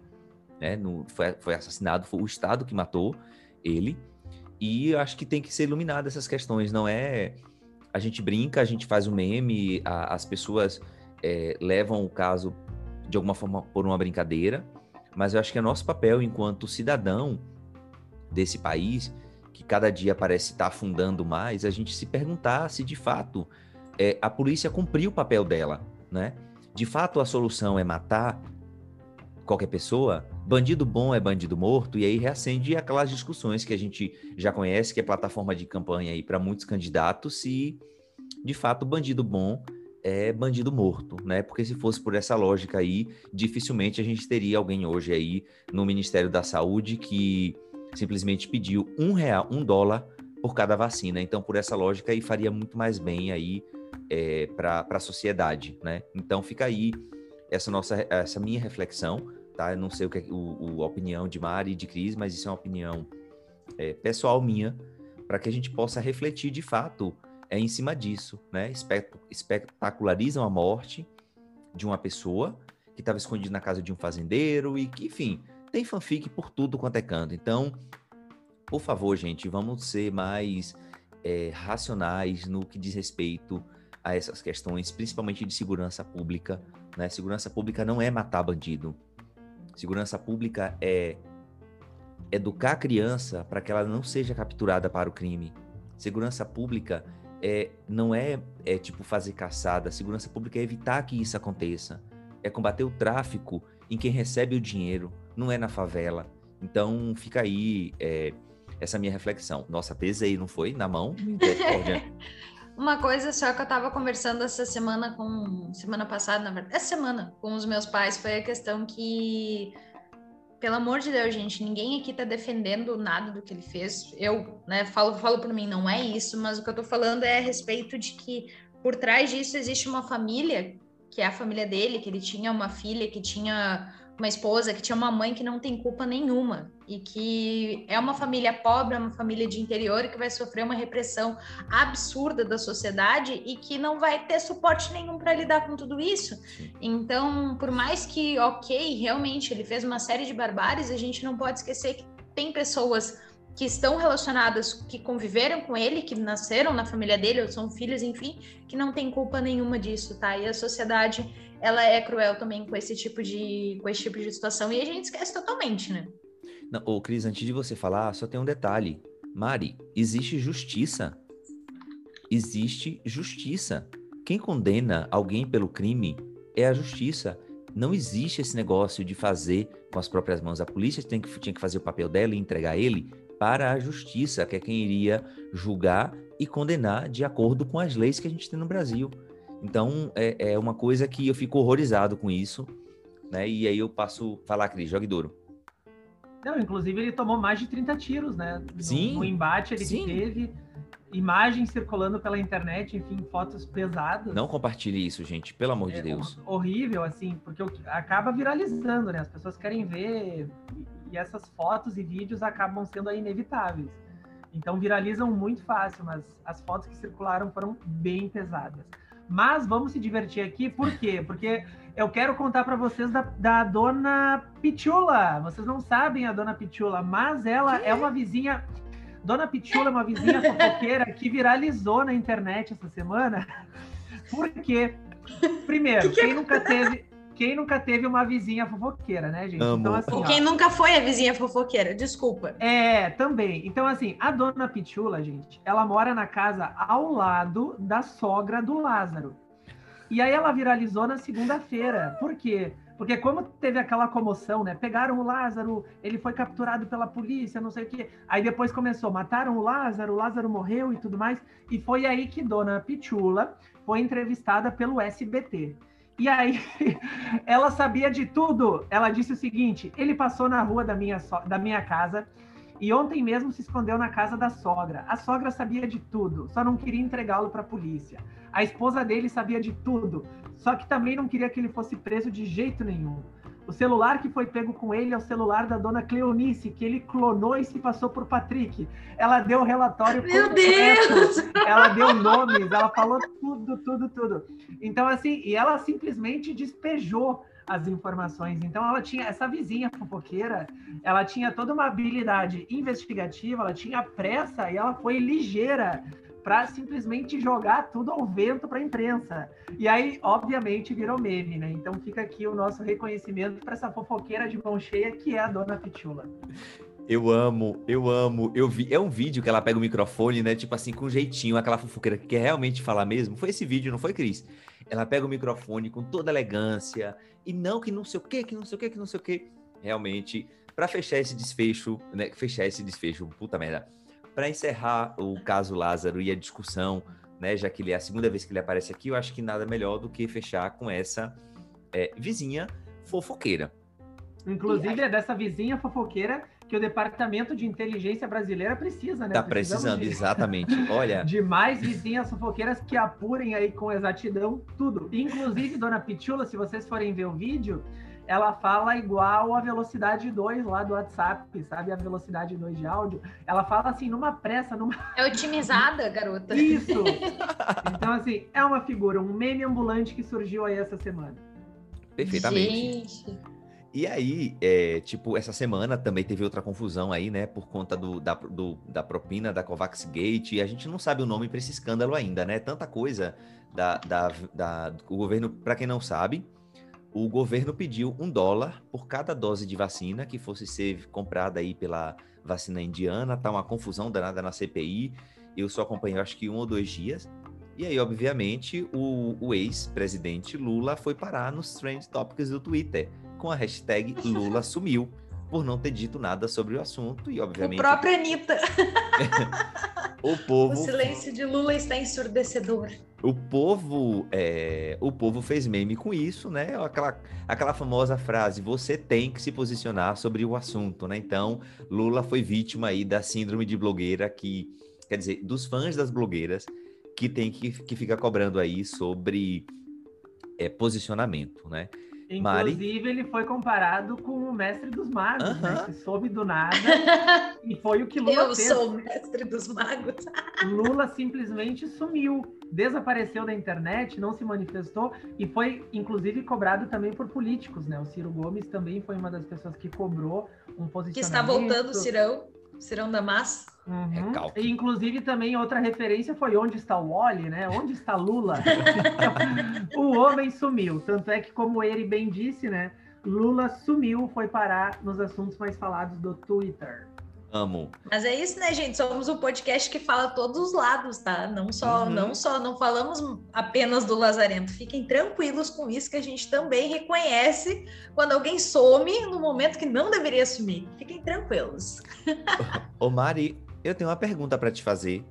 né? No, foi, foi assassinado, foi o Estado que matou ele. E acho que tem que ser iluminado essas questões, não é. A gente brinca, a gente faz um meme, a, as pessoas é, levam o caso de alguma forma por uma brincadeira, mas eu acho que é nosso papel enquanto cidadão desse país, que cada dia parece estar afundando mais, a gente se perguntar se de fato é, a polícia cumpriu o papel dela, né? De fato, a solução é matar qualquer pessoa, bandido bom é bandido morto, e aí reacende aquelas discussões que a gente já conhece, que é plataforma de campanha aí para muitos candidatos, se de fato bandido bom é bandido morto, né? Porque se fosse por essa lógica aí, dificilmente a gente teria alguém hoje aí no Ministério da Saúde que simplesmente pediu um real, um dólar por cada vacina. Então, por essa lógica aí, faria muito mais bem aí é, para a sociedade, né? Então fica aí essa nossa, essa minha reflexão, tá? Eu não sei o que é o, o a opinião de Mari e de Cris, mas isso é uma opinião é, pessoal minha, para que a gente possa refletir de fato é em cima disso, né? Espetacularizam a morte de uma pessoa que estava escondida na casa de um fazendeiro e que, enfim, tem fanfic por tudo quanto é canto. Então, por favor, gente, vamos ser mais é, racionais no que diz respeito a essas questões, principalmente de segurança pública. Né? Segurança pública não é matar bandido. Segurança pública é educar a criança para que ela não seja capturada para o crime. Segurança pública é, não é, é tipo fazer caçada. Segurança pública é evitar que isso aconteça. É combater o tráfico em quem recebe o dinheiro, não é na favela. Então fica aí é, essa minha reflexão. Nossa, pesei, não foi? Na mão? Uma coisa só que eu estava conversando essa semana com. Semana passada, na verdade. Essa semana, com os meus pais, foi a questão que. Pelo amor de Deus, gente, ninguém aqui está defendendo nada do que ele fez. Eu, né, falo, falo por mim, não é isso, mas o que eu estou falando é a respeito de que por trás disso existe uma família, que é a família dele, que ele tinha uma filha, que tinha uma esposa que tinha uma mãe que não tem culpa nenhuma e que é uma família pobre, é uma família de interior que vai sofrer uma repressão absurda da sociedade e que não vai ter suporte nenhum para lidar com tudo isso. Então, por mais que, ok, realmente ele fez uma série de barbáries, a gente não pode esquecer que tem pessoas que estão relacionadas, que conviveram com ele, que nasceram na família dele, ou são filhos, enfim, que não tem culpa nenhuma disso, tá? E a sociedade ela é cruel também com esse tipo de, com esse tipo de situação e a gente esquece totalmente, né? Não, ô, Cris, antes de você falar, só tem um detalhe. Mari, existe justiça. Existe justiça. Quem condena alguém pelo crime é a justiça. Não existe esse negócio de fazer com as próprias mãos. A polícia tem que, tinha que fazer o papel dela e entregar ele para a justiça, que é quem iria julgar e condenar de acordo com as leis que a gente tem no Brasil. Então, é, é uma coisa que eu fico horrorizado com isso, né? E aí eu passo a falar, Cris, jogue duro. Não, inclusive ele tomou mais de 30 tiros, né? No, sim. No embate ele sim. teve imagens circulando pela internet, enfim, fotos pesadas. Não compartilhe isso, gente, pelo amor é de Deus. Horrível, assim, porque acaba viralizando, né? As pessoas querem ver e essas fotos e vídeos acabam sendo inevitáveis. Então viralizam muito fácil, mas as fotos que circularam foram bem pesadas. Mas vamos se divertir aqui, por quê? Porque eu quero contar para vocês da, da dona Pichula. Vocês não sabem a dona Pichula, mas ela que? é uma vizinha. Dona Pichula é uma vizinha fofoqueira que viralizou na internet essa semana. Por quê? Primeiro, que que quem nunca teve quem nunca teve uma vizinha fofoqueira, né, gente? Amo. Então, assim, ó, quem nunca foi a vizinha fofoqueira, desculpa. É, também. Então, assim, a dona Pitula, gente, ela mora na casa ao lado da sogra do Lázaro. E aí ela viralizou na segunda-feira. Por quê? Porque como teve aquela comoção, né? Pegaram o Lázaro, ele foi capturado pela polícia, não sei o quê. Aí depois começou, mataram o Lázaro, o Lázaro morreu e tudo mais. E foi aí que Dona Pitula foi entrevistada pelo SBT. E aí, ela sabia de tudo. Ela disse o seguinte: ele passou na rua da minha, so- da minha casa e ontem mesmo se escondeu na casa da sogra. A sogra sabia de tudo, só não queria entregá-lo para a polícia. A esposa dele sabia de tudo, só que também não queria que ele fosse preso de jeito nenhum. O celular que foi pego com ele é o celular da dona Cleonice, que ele clonou e se passou por Patrick. Ela deu o relatório Meu completo Deus! ela deu nomes, ela falou tudo, tudo, tudo. Então, assim, e ela simplesmente despejou as informações. Então, ela tinha essa vizinha fofoqueira, ela tinha toda uma habilidade investigativa, ela tinha pressa e ela foi ligeira para simplesmente jogar tudo ao vento para a imprensa. E aí, obviamente, virou meme, né? Então fica aqui o nosso reconhecimento para essa fofoqueira de mão cheia que é a dona Pitula. Eu amo, eu amo. Eu vi, é um vídeo que ela pega o microfone, né? Tipo assim, com jeitinho, aquela fofoqueira que quer realmente falar mesmo. Foi esse vídeo, não foi, Cris? Ela pega o microfone com toda elegância e não que não sei o que, que não sei o que, que não sei o que. Realmente, para fechar esse desfecho, né? Fechar esse desfecho, puta merda. Para encerrar o caso Lázaro e a discussão, né? Já que ele é a segunda vez que ele aparece aqui, eu acho que nada melhor do que fechar com essa é, vizinha fofoqueira. Inclusive, é dessa vizinha fofoqueira que o Departamento de Inteligência Brasileira precisa, né? Tá Precisamos precisando, de- exatamente. Olha. de mais vizinhas fofoqueiras que apurem aí com exatidão tudo. Inclusive, Dona Pitula, se vocês forem ver o vídeo, ela fala igual a velocidade 2 lá do WhatsApp, sabe? A velocidade 2 de áudio. Ela fala assim, numa pressa, numa. É otimizada, garota. Isso! Então, assim, é uma figura, um meme ambulante que surgiu aí essa semana. Perfeitamente. Gente. E aí, é, tipo, essa semana também teve outra confusão aí, né? Por conta do, da, do- da propina da Covax Gate. E a gente não sabe o nome para esse escândalo ainda, né? Tanta coisa da, da, da- o governo, para quem não sabe, o governo pediu um dólar por cada dose de vacina que fosse ser comprada aí pela vacina indiana. Tá uma confusão danada na CPI. Eu só acompanhei, acho que um ou dois dias. E aí, obviamente, o, o ex-presidente Lula foi parar nos Trend Topics do Twitter com a hashtag Lula sumiu, por não ter dito nada sobre o assunto. E, O obviamente, próprio Anitta. o O povo, silêncio de Lula está ensurdecedor. o povo, é, o povo fez meme com isso, né? Aquela, aquela famosa frase: você tem que se posicionar sobre o assunto, né? Então, Lula foi vítima aí da síndrome de blogueira que, quer dizer, dos fãs das blogueiras que tem que, que fica cobrando aí sobre é, posicionamento, né? Mari? Inclusive, ele foi comparado com o mestre dos magos, né? Aham. Que soube do nada e foi o que Lula Eu fez. sou o mestre dos magos. Lula simplesmente sumiu, desapareceu da internet, não se manifestou e foi, inclusive, cobrado também por políticos, né? O Ciro Gomes também foi uma das pessoas que cobrou um posicionamento. Que está voltando o Cirão. Cirão da Massa. Uhum. Recalque. E, inclusive, também outra referência foi onde está o Wally, né? Onde está Lula? O homem sumiu. Tanto é que, como ele bem disse, né? Lula sumiu, foi parar nos assuntos mais falados do Twitter. Amo. Mas é isso, né, gente? Somos o podcast que fala todos os lados, tá? Não só, Uhum. não só, não falamos apenas do Lazarento. Fiquem tranquilos com isso, que a gente também reconhece quando alguém some no momento que não deveria sumir. Fiquem tranquilos. Ô Mari, eu tenho uma pergunta pra te fazer.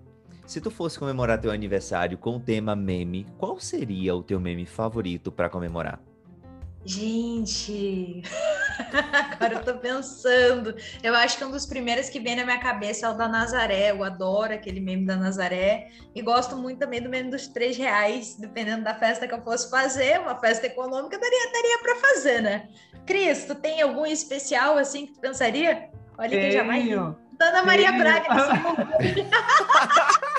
Se tu fosse comemorar teu aniversário com o tema meme, qual seria o teu meme favorito pra comemorar? Gente, agora eu tô pensando. Eu acho que um dos primeiros que vem na minha cabeça é o da Nazaré. Eu adoro aquele meme da Nazaré. E gosto muito também do meme dos três reais, dependendo da festa que eu fosse fazer. Uma festa econômica daria, daria para fazer, né? Cris, tu tem algum especial assim que tu pensaria? Olha que jamais. Tenho. Dona Maria Tenho. Braga.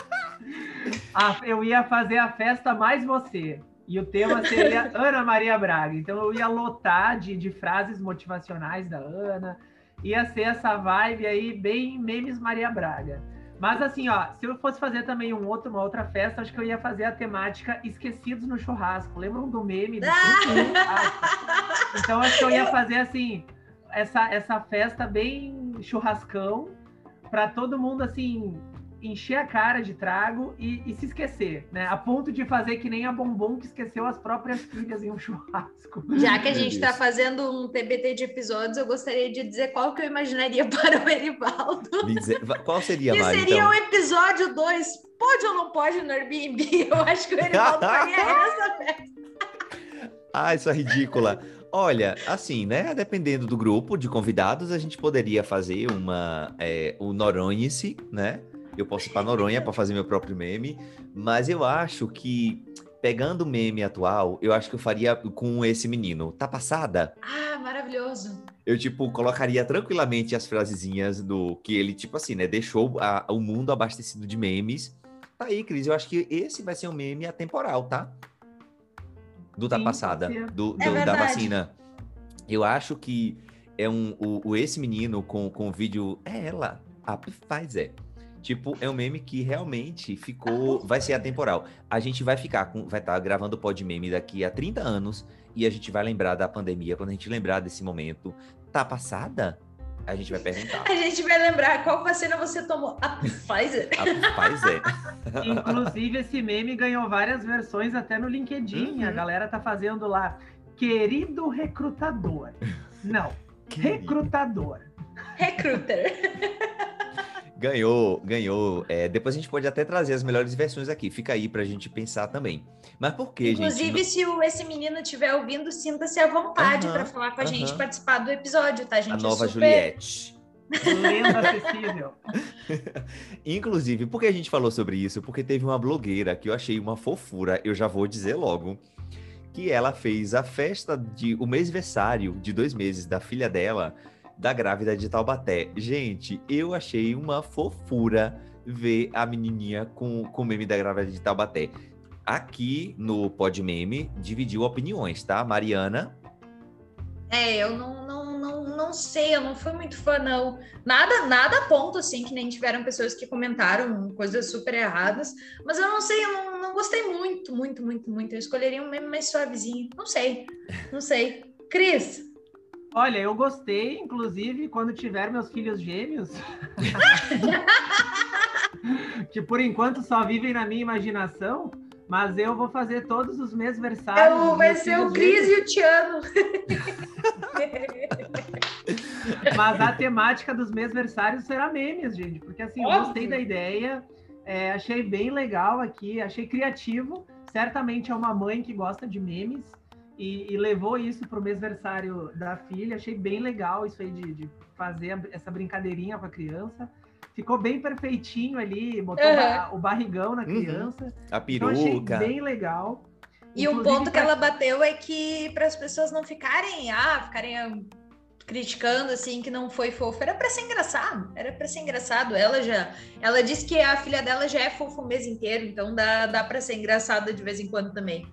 Ah, eu ia fazer a festa mais você. E o tema seria Ana Maria Braga. Então eu ia lotar de, de frases motivacionais da Ana. Ia ser essa vibe aí, bem memes Maria Braga. Mas assim, ó, se eu fosse fazer também um outro, uma outra festa, acho que eu ia fazer a temática Esquecidos no Churrasco. Lembram do meme do Ah! Então acho que eu ia fazer assim, essa, essa festa bem churrascão, para todo mundo assim encher a cara de trago e, e, se esquecer, né? A ponto de fazer que nem a Bombom que esqueceu as próprias filhas em um churrasco. Já que a gente está fazendo um TBT de episódios, eu gostaria de dizer qual que eu imaginaria para o Erivaldo. Dizer, qual seria, que Mari, seria então? o episódio 2. Pode ou não pode no Airbnb? Eu acho que o Erivaldo faria essa festa. Ah, isso é ridícula. Olha, assim, né? Dependendo do grupo de convidados, a gente poderia fazer uma é, o Noronha-se, né? Eu posso ir para Noronha para fazer meu próprio meme, mas eu acho que pegando o meme atual, eu acho que eu faria com esse menino. Tá passada? Ah, maravilhoso. Eu, tipo, colocaria tranquilamente as frasezinhas do que ele, tipo assim, né? Deixou a, o mundo abastecido de memes. Tá aí, Cris. Eu acho que esse vai ser um meme atemporal, tá? Do tá Sim, passada, ser. do, É do- da vacina. Eu acho que é um o, o- esse menino com com o vídeo é ela, a Pfizer. Tipo, é um meme que realmente ficou, vai ser atemporal. A gente vai ficar com, vai estar gravando o pod meme daqui a 30 anos e a gente vai lembrar da pandemia quando a gente lembrar desse momento. Tá passada? A gente vai perguntar. A gente vai lembrar qual vacina você tomou. A Pfizer. A Pfizer. Inclusive, esse meme ganhou várias versões até no LinkedIn. Uhum. A galera tá fazendo lá. Querido recrutador. Não, recrutador. Recruiter. Ganhou, ganhou. É, depois a gente pode até trazer as melhores versões aqui. Fica aí pra gente pensar também. Mas por que, Inclusive, gente? se o- esse menino estiver ouvindo, sinta-se à vontade para falar com a gente, aham. participar do episódio, tá, gente? A É nova super- Juliette. Lenda acessível. Inclusive, por que a gente falou sobre isso? Porque teve uma blogueira que eu achei uma fofura, eu já vou dizer logo, que ela fez a festa de o mêsversário de dois meses da filha dela, da grávida de Taubaté. Gente, eu achei uma fofura ver a menininha com, com o meme da grávida de Taubaté. Aqui no Pod Meme dividiu opiniões, tá? Mariana, É, eu não, não, não, não sei, eu não fui muito fã, não. Nada, nada a ponto, assim, que nem tiveram pessoas que comentaram coisas super erradas, mas eu não sei, eu não, não gostei muito, muito, muito, muito. Eu escolheria um meme mais suavezinho. Não sei, não sei. Cris, Olha, eu gostei, inclusive, quando tiver meus filhos gêmeos. que por enquanto só vivem na minha imaginação, mas eu vou fazer todos os meses versários. eu, dos vai ser o Cris e o Tiano. Mas a temática dos meses versários será memes, gente, porque assim, eu Óbvio. gostei da ideia, é, achei bem legal aqui, achei criativo. Certamente é uma mãe que gosta de memes e, e levou isso para o mêsversário da filha. Achei bem legal isso aí de, de fazer a- essa brincadeirinha com a criança. Ficou bem perfeitinho ali, botou Uhum. o barrigão na Uhum. criança. a Então achei peruca. bem legal. E o Inclusive, ponto que pra- ela bateu é que para as pessoas não ficarem, ah, ficarem ah, criticando assim que não foi fofo, era para ser engraçado, era para ser engraçado. Ela já, ela disse que a filha dela já é fofa o mês inteiro, então dá, dá para ser engraçada de vez em quando também.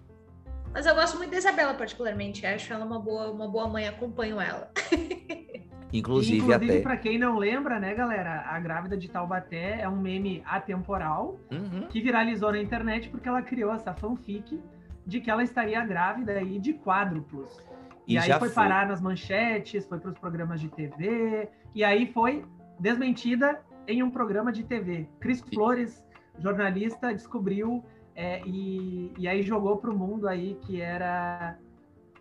Mas eu gosto muito da Isabela particularmente, acho ela uma boa, uma boa mãe, acompanho ela. Inclusive, Inclusive, até. para quem não lembra, né, galera, a grávida de Taubaté é um meme atemporal Uhum. que viralizou na internet porque ela criou essa fanfic de que ela estaria grávida aí de quádruplos. E, E aí já foi foi. parar nas manchetes, foi para os programas de TV, e aí foi desmentida em um programa de TV. Cris Flores, jornalista, descobriu é, e, e aí jogou para o mundo aí que era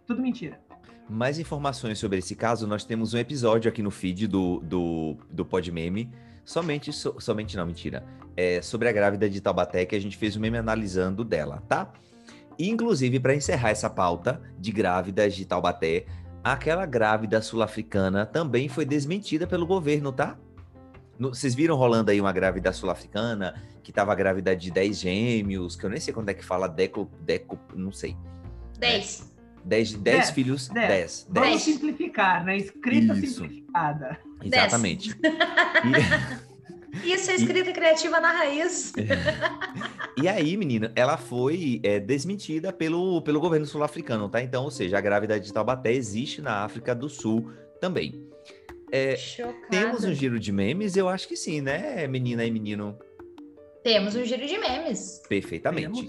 tudo mentira. Mais informações sobre esse caso, nós temos um episódio aqui no feed do, do, do Podmeme. Somente, so- somente não, mentira. É sobre a grávida de Taubaté, que a gente fez um meme analisando dela, tá? Inclusive, para encerrar essa pauta de grávidas de Taubaté, aquela grávida sul-africana também foi desmentida pelo governo, tá? No- Vocês viram rolando aí uma grávida sul-africana que tava grávida de 10 gêmeos, que eu nem sei quando é que fala deco, deco, não sei. 10. 10, 10 Dez, filhos, dez. 10. Vamos Dez. simplificar, né? Escrita Isso. simplificada. Exatamente. E, Isso é escrita criativa na raiz. e aí, menina, ela foi é, desmentida pelo, pelo governo sul-africano, tá? Então, ou seja, a grávida de Taubaté existe na África do Sul também. É, Chocada. temos um giro de memes? Eu acho que sim, né, menina e menino? Temos um giro de memes. Perfeitamente.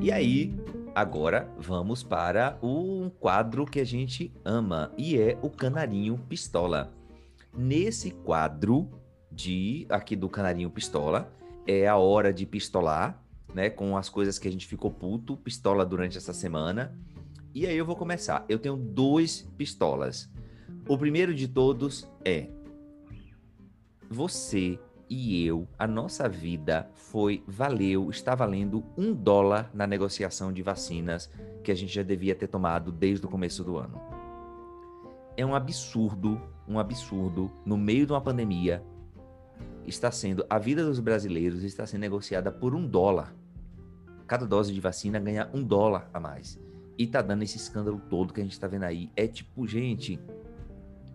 E aí, agora vamos para um quadro que a gente ama e é o Canarinho Pistola. Nesse quadro de aqui do Canarinho Pistola é a hora de pistolar, né, com as coisas que a gente ficou puto, pistola durante essa semana. E aí eu vou começar. Eu tenho dois pistolas. O primeiro de todos é você e eu, a nossa vida foi, valeu, está valendo um dólar na negociação de vacinas que a gente já devia ter tomado desde o começo do ano. É um absurdo, um absurdo, no meio de uma pandemia, está sendo, a vida dos brasileiros está sendo negociada por um dólar. Cada dose de vacina ganha um dólar a mais. E tá dando esse escândalo todo que a gente tá vendo aí. É tipo, gente,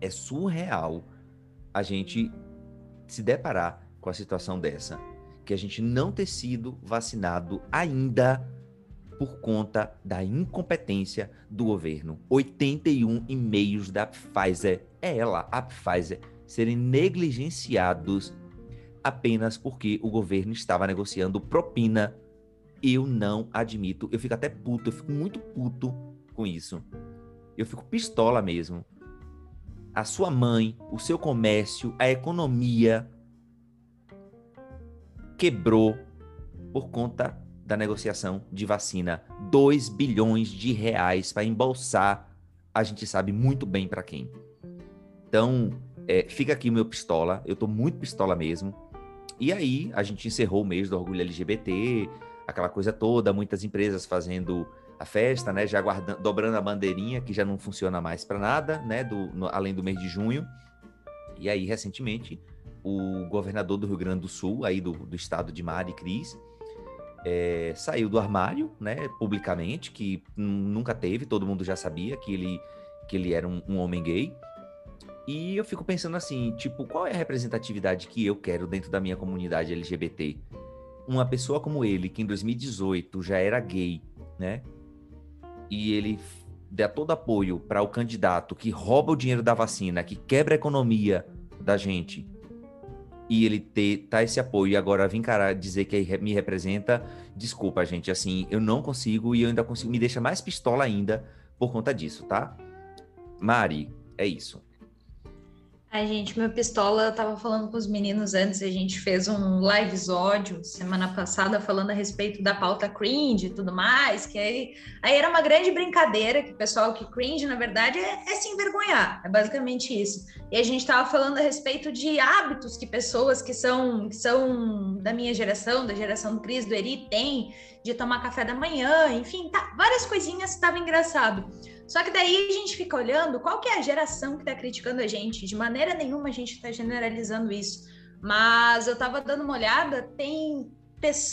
é surreal a gente se deparar com a situação dessa, que a gente não ter sido vacinado ainda por conta da incompetência do governo. 81 e-mails da Pfizer, é ela, a Pfizer, serem negligenciados apenas porque o governo estava negociando propina. Eu não admito, eu fico até puto, eu fico muito puto com isso. Eu fico pistola mesmo. A sua mãe, o seu comércio, a economia quebrou por conta da negociação de vacina. 2 bilhões de reais para embolsar, a gente sabe muito bem para quem. Então, é, fica aqui o meu pistola, eu tô muito pistola mesmo. E aí, a gente encerrou o mês do orgulho LGBT, aquela coisa toda, muitas empresas fazendo a festa, né, já guardando, dobrando a bandeirinha, que já não funciona mais para nada, né, do, no, além do mês de junho. E aí, recentemente, o governador do Rio Grande do Sul, aí do, do estado de Mari Cris, é, saiu do armário, né, publicamente, que nunca teve, todo mundo já sabia que ele, que ele era um, um, homem gay. E eu fico pensando assim, tipo, qual é a representatividade que eu quero dentro da minha comunidade LGBT? Uma pessoa como ele, que em 2018 já era gay, né? E ele dá todo apoio para o candidato que rouba o dinheiro da vacina, que quebra a economia da gente, e ele ter tá esse apoio e agora vir cara dizer que me representa, desculpa, gente, assim, eu não consigo e eu ainda consigo, me deixa mais pistola ainda por conta disso, tá? Mari, é isso. Ai, gente, meu pistola, eu tava falando com os meninos antes, a gente fez um live episódio semana passada falando a respeito da pauta cringe e tudo mais, que aí, aí era uma grande brincadeira, que o pessoal que cringe, na verdade, é, é se envergonhar, é basicamente isso. E a gente tava falando a respeito de hábitos que pessoas que são, que são da minha geração, da geração do Cris, do Eri, têm, de tomar café da manhã, enfim, tá, várias coisinhas, tava engraçado. Só que daí a gente fica olhando qual que é a geração que está criticando a gente. De maneira nenhuma a gente está generalizando isso. Mas eu estava dando uma olhada, tem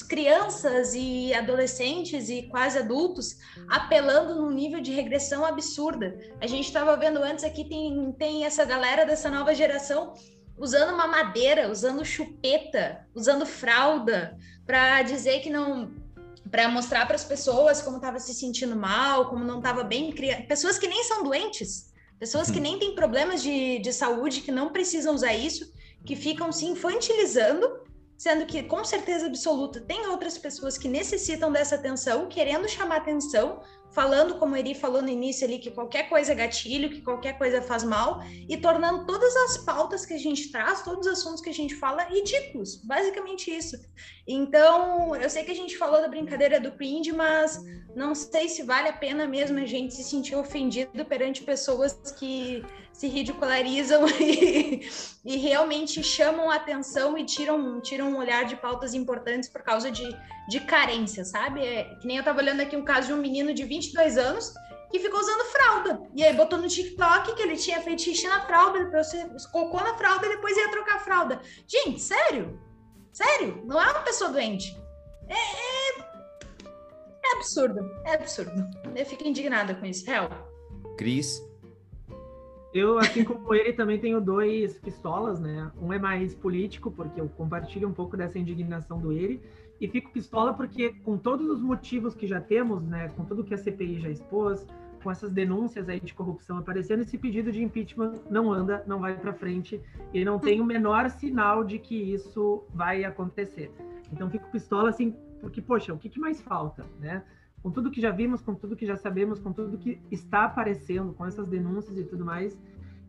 crianças e adolescentes e quase adultos apelando num nível de regressão absurda. A gente estava vendo antes aqui, tem, tem essa galera dessa nova geração usando uma madeira, usando chupeta, usando fralda, para dizer que não para mostrar para as pessoas como estava se sentindo mal, como não estava bem, pessoas que nem são doentes, pessoas que uhum. nem têm problemas de, de saúde, que não precisam usar isso, que ficam se infantilizando, sendo que com certeza absoluta tem outras pessoas que necessitam dessa atenção, querendo chamar atenção, falando, como Eri falou no início ali, que qualquer coisa é gatilho, que qualquer coisa faz mal, e tornando todas as pautas que a gente traz, todos os assuntos que a gente fala, ridículos. Basicamente isso. Então, eu sei que a gente falou da brincadeira do cringe, mas não sei se vale a pena mesmo a gente se sentir ofendido perante pessoas que se ridicularizam e, e realmente chamam a atenção e tiram, tiram um olhar de pautas importantes por causa de, de carência, sabe? É, que nem eu tava olhando aqui um caso de um menino de 22 anos que ficou usando fralda. E aí botou no TikTok que ele tinha feito xixi na fralda, depois cocô na fralda e depois ia trocar a fralda. Gente, sério? Sério? Não é uma pessoa doente. É, é, é absurdo. É absurdo. Eu fico indignada com isso, real. Cris, eu, assim como ele, também tenho dois pistolas, né? Um é mais político, porque eu compartilho um pouco dessa indignação do ele, e fico pistola porque, com todos os motivos que já temos, né? Com tudo que a CPI já expôs, com essas denúncias aí de corrupção aparecendo, esse pedido de impeachment não anda, não vai para frente, e não tem o menor sinal de que isso vai acontecer. Então, fico pistola, assim, porque, poxa, o que, que mais falta, né? com tudo que já vimos, com tudo que já sabemos, com tudo que está aparecendo, com essas denúncias e tudo mais,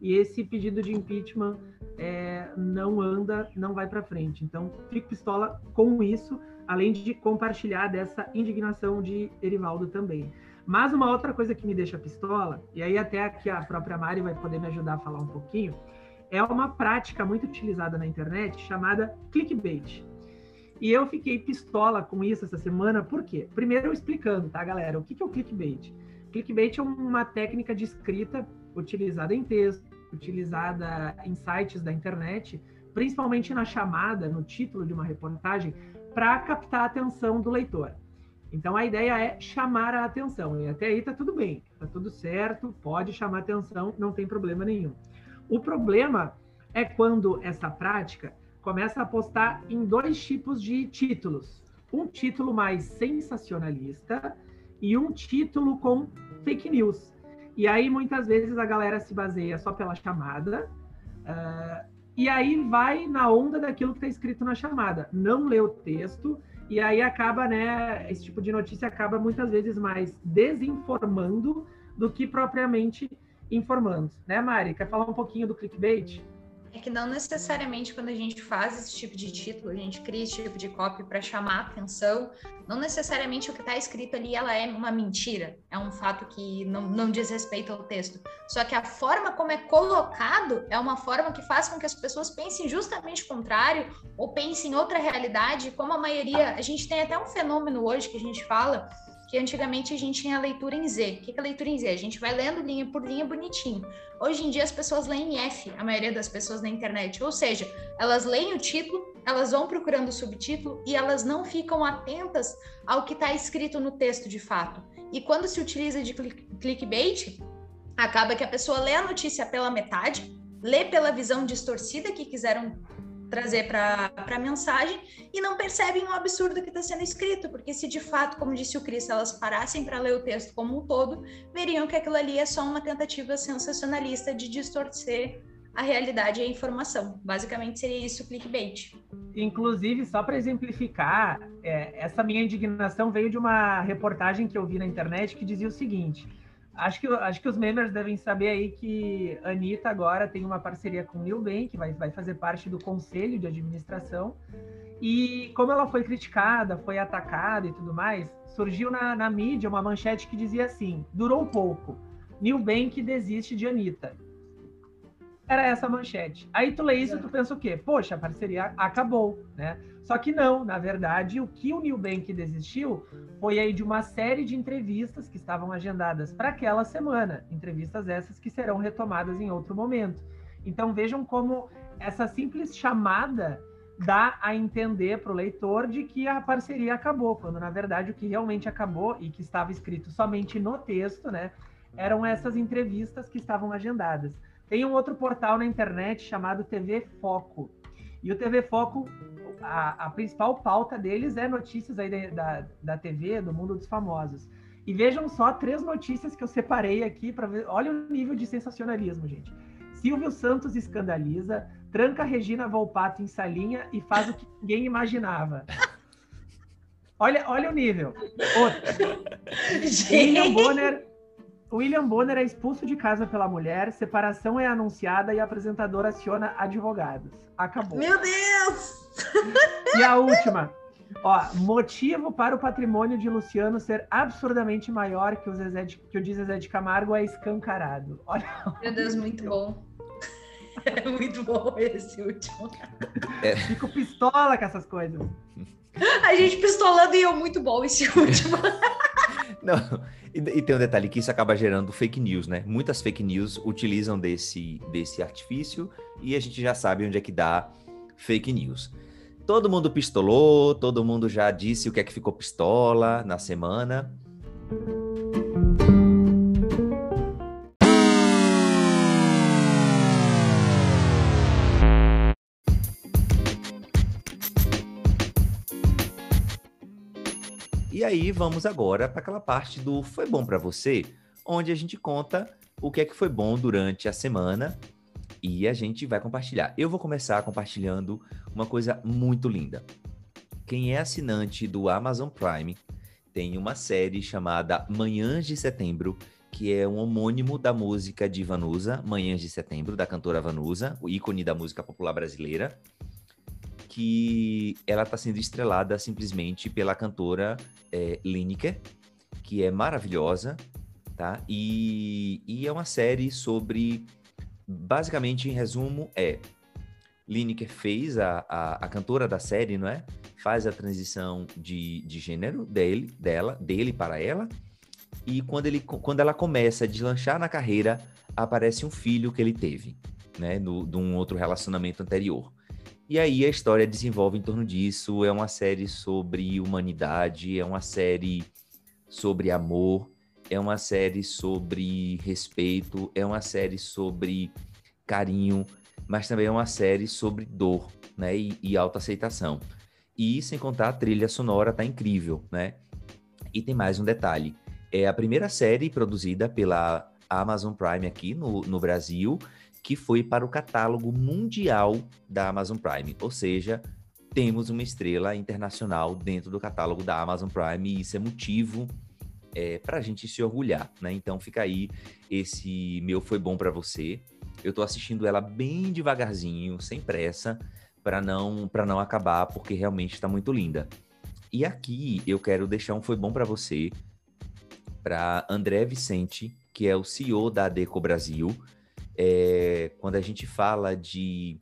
e esse pedido de impeachment é, não anda, não vai para frente. Então, fico pistola com isso, além de compartilhar dessa indignação de Erivaldo também. Mas uma outra coisa que me deixa pistola, e aí até aqui a própria Mari vai poder me ajudar a falar um pouquinho, é uma prática muito utilizada na internet chamada clickbait. E eu fiquei pistola com isso essa semana, por quê? Primeiro explicando, tá, galera? O que é o clickbait? Clickbait é uma técnica de escrita utilizada em texto, utilizada em sites da internet, principalmente na chamada, no título de uma reportagem, para captar a atenção do leitor. Então a ideia é chamar a atenção. E até aí tá tudo bem, tá tudo certo, pode chamar atenção, não tem problema nenhum. O problema é quando essa prática começa a apostar em dois tipos de títulos. Um título mais sensacionalista e um título com fake news. E aí, muitas vezes, a galera se baseia só pela chamada, uh, e aí vai na onda daquilo que está escrito na chamada. Não lê o texto, e aí acaba, né? Esse tipo de notícia acaba muitas vezes mais desinformando do que propriamente informando. Né, Mari? Quer falar um pouquinho do clickbait? É que não necessariamente quando a gente faz esse tipo de título, a gente cria esse tipo de copy para chamar atenção, não necessariamente o que está escrito ali ela é uma mentira, é um fato que não, não diz respeito ao texto. Só que a forma como é colocado é uma forma que faz com que as pessoas pensem justamente o contrário ou pensem em outra realidade, como a maioria. A gente tem até um fenômeno hoje que a gente fala que antigamente a gente tinha a leitura em Z. O que é leitura em Z? A gente vai lendo linha por linha bonitinho. Hoje em dia as pessoas leem em F, a maioria das pessoas na internet. Ou seja, elas leem o título, elas vão procurando o subtítulo e elas não ficam atentas ao que está escrito no texto de fato. E quando se utiliza de clickbait, acaba que a pessoa lê a notícia pela metade, lê pela visão distorcida que quiseram trazer para a mensagem e não percebem o absurdo que está sendo escrito, porque se de fato, como disse o Cris, elas parassem para ler o texto como um todo, veriam que aquilo ali é só uma tentativa sensacionalista de distorcer a realidade e a informação. Basicamente seria isso o clickbait. Inclusive, só para exemplificar, é, essa minha indignação veio de uma reportagem que eu vi na internet que dizia o seguinte: Acho que, acho que os members devem saber aí que a Anitta agora tem uma parceria com o Nilbank, que vai, vai fazer parte do conselho de administração. E como ela foi criticada, foi atacada e tudo mais, surgiu na, na mídia uma manchete que dizia assim: durou pouco. Nilbank desiste de Anitta. Era essa manchete. Aí tu lê isso, tu pensa o quê? Poxa, a parceria acabou, né? Só que não, na verdade, o que o Newbank desistiu foi aí de uma série de entrevistas que estavam agendadas para aquela semana, entrevistas essas que serão retomadas em outro momento. Então vejam como essa simples chamada dá a entender para o leitor de que a parceria acabou, quando na verdade o que realmente acabou e que estava escrito somente no texto, né, eram essas entrevistas que estavam agendadas. Tem um outro portal na internet chamado TV Foco. E o TV Foco a, a, principal pauta deles é notícias aí da, da TV, do mundo dos famosos. E vejam só três notícias que eu separei aqui para ver. Olha o nível de sensacionalismo, gente. Silvio Santos escandaliza, tranca Regina Volpato em salinha e faz o que ninguém imaginava. Olha, olha o nível. Outro. William Bonner, William Bonner é expulso de casa pela mulher, separação é anunciada e apresentador aciona advogados. Acabou. Meu Deus! E a última. Ó, motivo para o patrimônio de Luciano ser absurdamente maior que o, Zezé de, que o de Zezé de Camargo é escancarado. Olha. Meu Deus, muito bom. É muito bom esse último. É. Fico pistola com essas coisas. A gente pistolando e eu muito bom esse último. Não, e, e, tem um detalhe que isso acaba gerando fake news, né? Muitas fake news utilizam desse, desse artifício e a gente já sabe onde é que dá fake news. Todo mundo pistolou, todo mundo já disse o que é que ficou pistola na semana. E aí vamos agora para aquela parte do foi bom para você, onde a gente conta o que é que foi bom durante a semana e a gente vai compartilhar. Eu vou começar compartilhando uma coisa muito linda. Quem é assinante do Amazon Prime tem uma série chamada Manhãs de Setembro, que é um homônimo da música de Vanusa, Manhãs de Setembro, da cantora Vanusa, o ícone da música popular brasileira, que ela está sendo estrelada simplesmente pela cantora é, Lineker, que é maravilhosa, tá? E, e é uma série sobre, basicamente, em resumo, é Lineker fez a, a, a, cantora da série, não é? Faz a transição de, de gênero dele, dela, dele para ela. E quando, ele, quando ela começa a deslanchar na carreira, aparece um filho que ele teve, né? No, de um outro relacionamento anterior. E aí a história desenvolve em torno disso. É uma série sobre humanidade, é uma série sobre amor, é uma série sobre respeito, é uma série sobre carinho, mas também é uma série sobre dor, né, e, e autoaceitação. E sem contar a trilha sonora tá incrível, né? E tem mais um detalhe, é a primeira série produzida pela Amazon Prime aqui no, no Brasil, que foi para o catálogo mundial da Amazon Prime, ou seja, temos uma estrela internacional dentro do catálogo da Amazon Prime e isso é motivo é, para a gente se orgulhar, né? Então fica aí esse meu foi bom para você. Eu tô assistindo ela bem devagarzinho, sem pressa, para não para não acabar, porque realmente está muito linda. E aqui eu quero deixar um foi bom para você, para André Vicente, que é o CEO da Adeco Brasil. É, quando a gente fala de,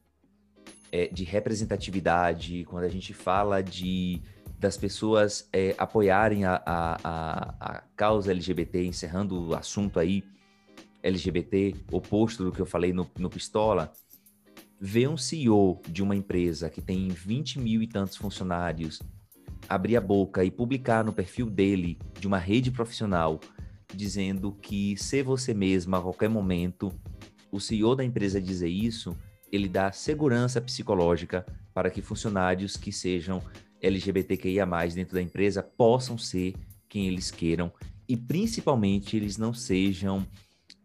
é, de representatividade, quando a gente fala de das pessoas é, apoiarem a, a, a, causa LGBT, encerrando o assunto aí LGBT, oposto do que eu falei no, no Pistola, ver um CEO de uma empresa que tem 20 mil e tantos funcionários abrir a boca e publicar no perfil dele, de uma rede profissional, dizendo que ser você mesma a qualquer momento, o CEO da empresa dizer isso, ele dá segurança psicológica para que funcionários que sejam LGBTQIA+, dentro da empresa possam ser quem eles queiram e principalmente eles não sejam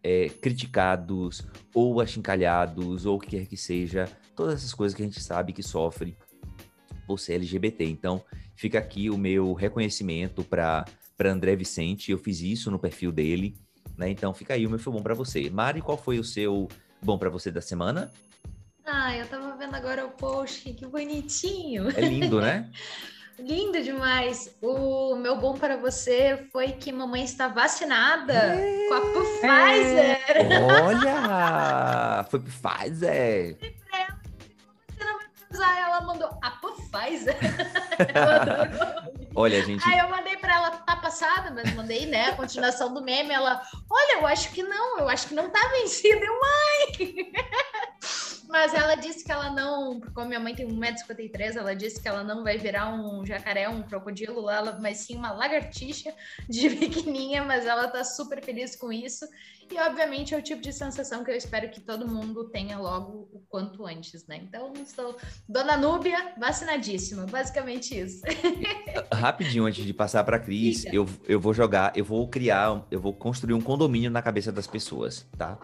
é, criticados ou achincalhados ou o que quer que seja, todas essas coisas que a gente sabe que sofre por ser LGBT. Então, fica aqui o meu reconhecimento para André Vicente, eu fiz isso no perfil dele, né? Então, fica aí o meu foi bom para você. Mari, qual foi o seu bom para você da semana? Ah, eu tava vendo agora o post, que bonitinho. É lindo, né? Lindo demais. O meu bom para você foi que mamãe está vacinada é. com a Pfizer. Olha! Foi Pfizer. Ela mandou a Pfizer. Olha, gente. Aí eu mandei para ela, tá passada, mas mandei, né? A continuação do meme. Ela, olha, eu acho que não, eu acho que não tá vencida. Eu, mãe! Mas ela disse que ela não, como minha mãe tem 1,53m, ela disse que ela não vai virar um jacaré, um crocodilo, ela, mas sim uma lagartixa de pequenininha, mas ela tá super feliz com isso. E obviamente é o tipo de sensação que eu espero que todo mundo tenha logo o quanto antes, né? Então, estou Dona Núbia vacinadíssima, basicamente isso. Rapidinho antes de passar para Cris, eu, eu vou jogar, eu vou criar, eu vou construir um condomínio na cabeça das pessoas, tá?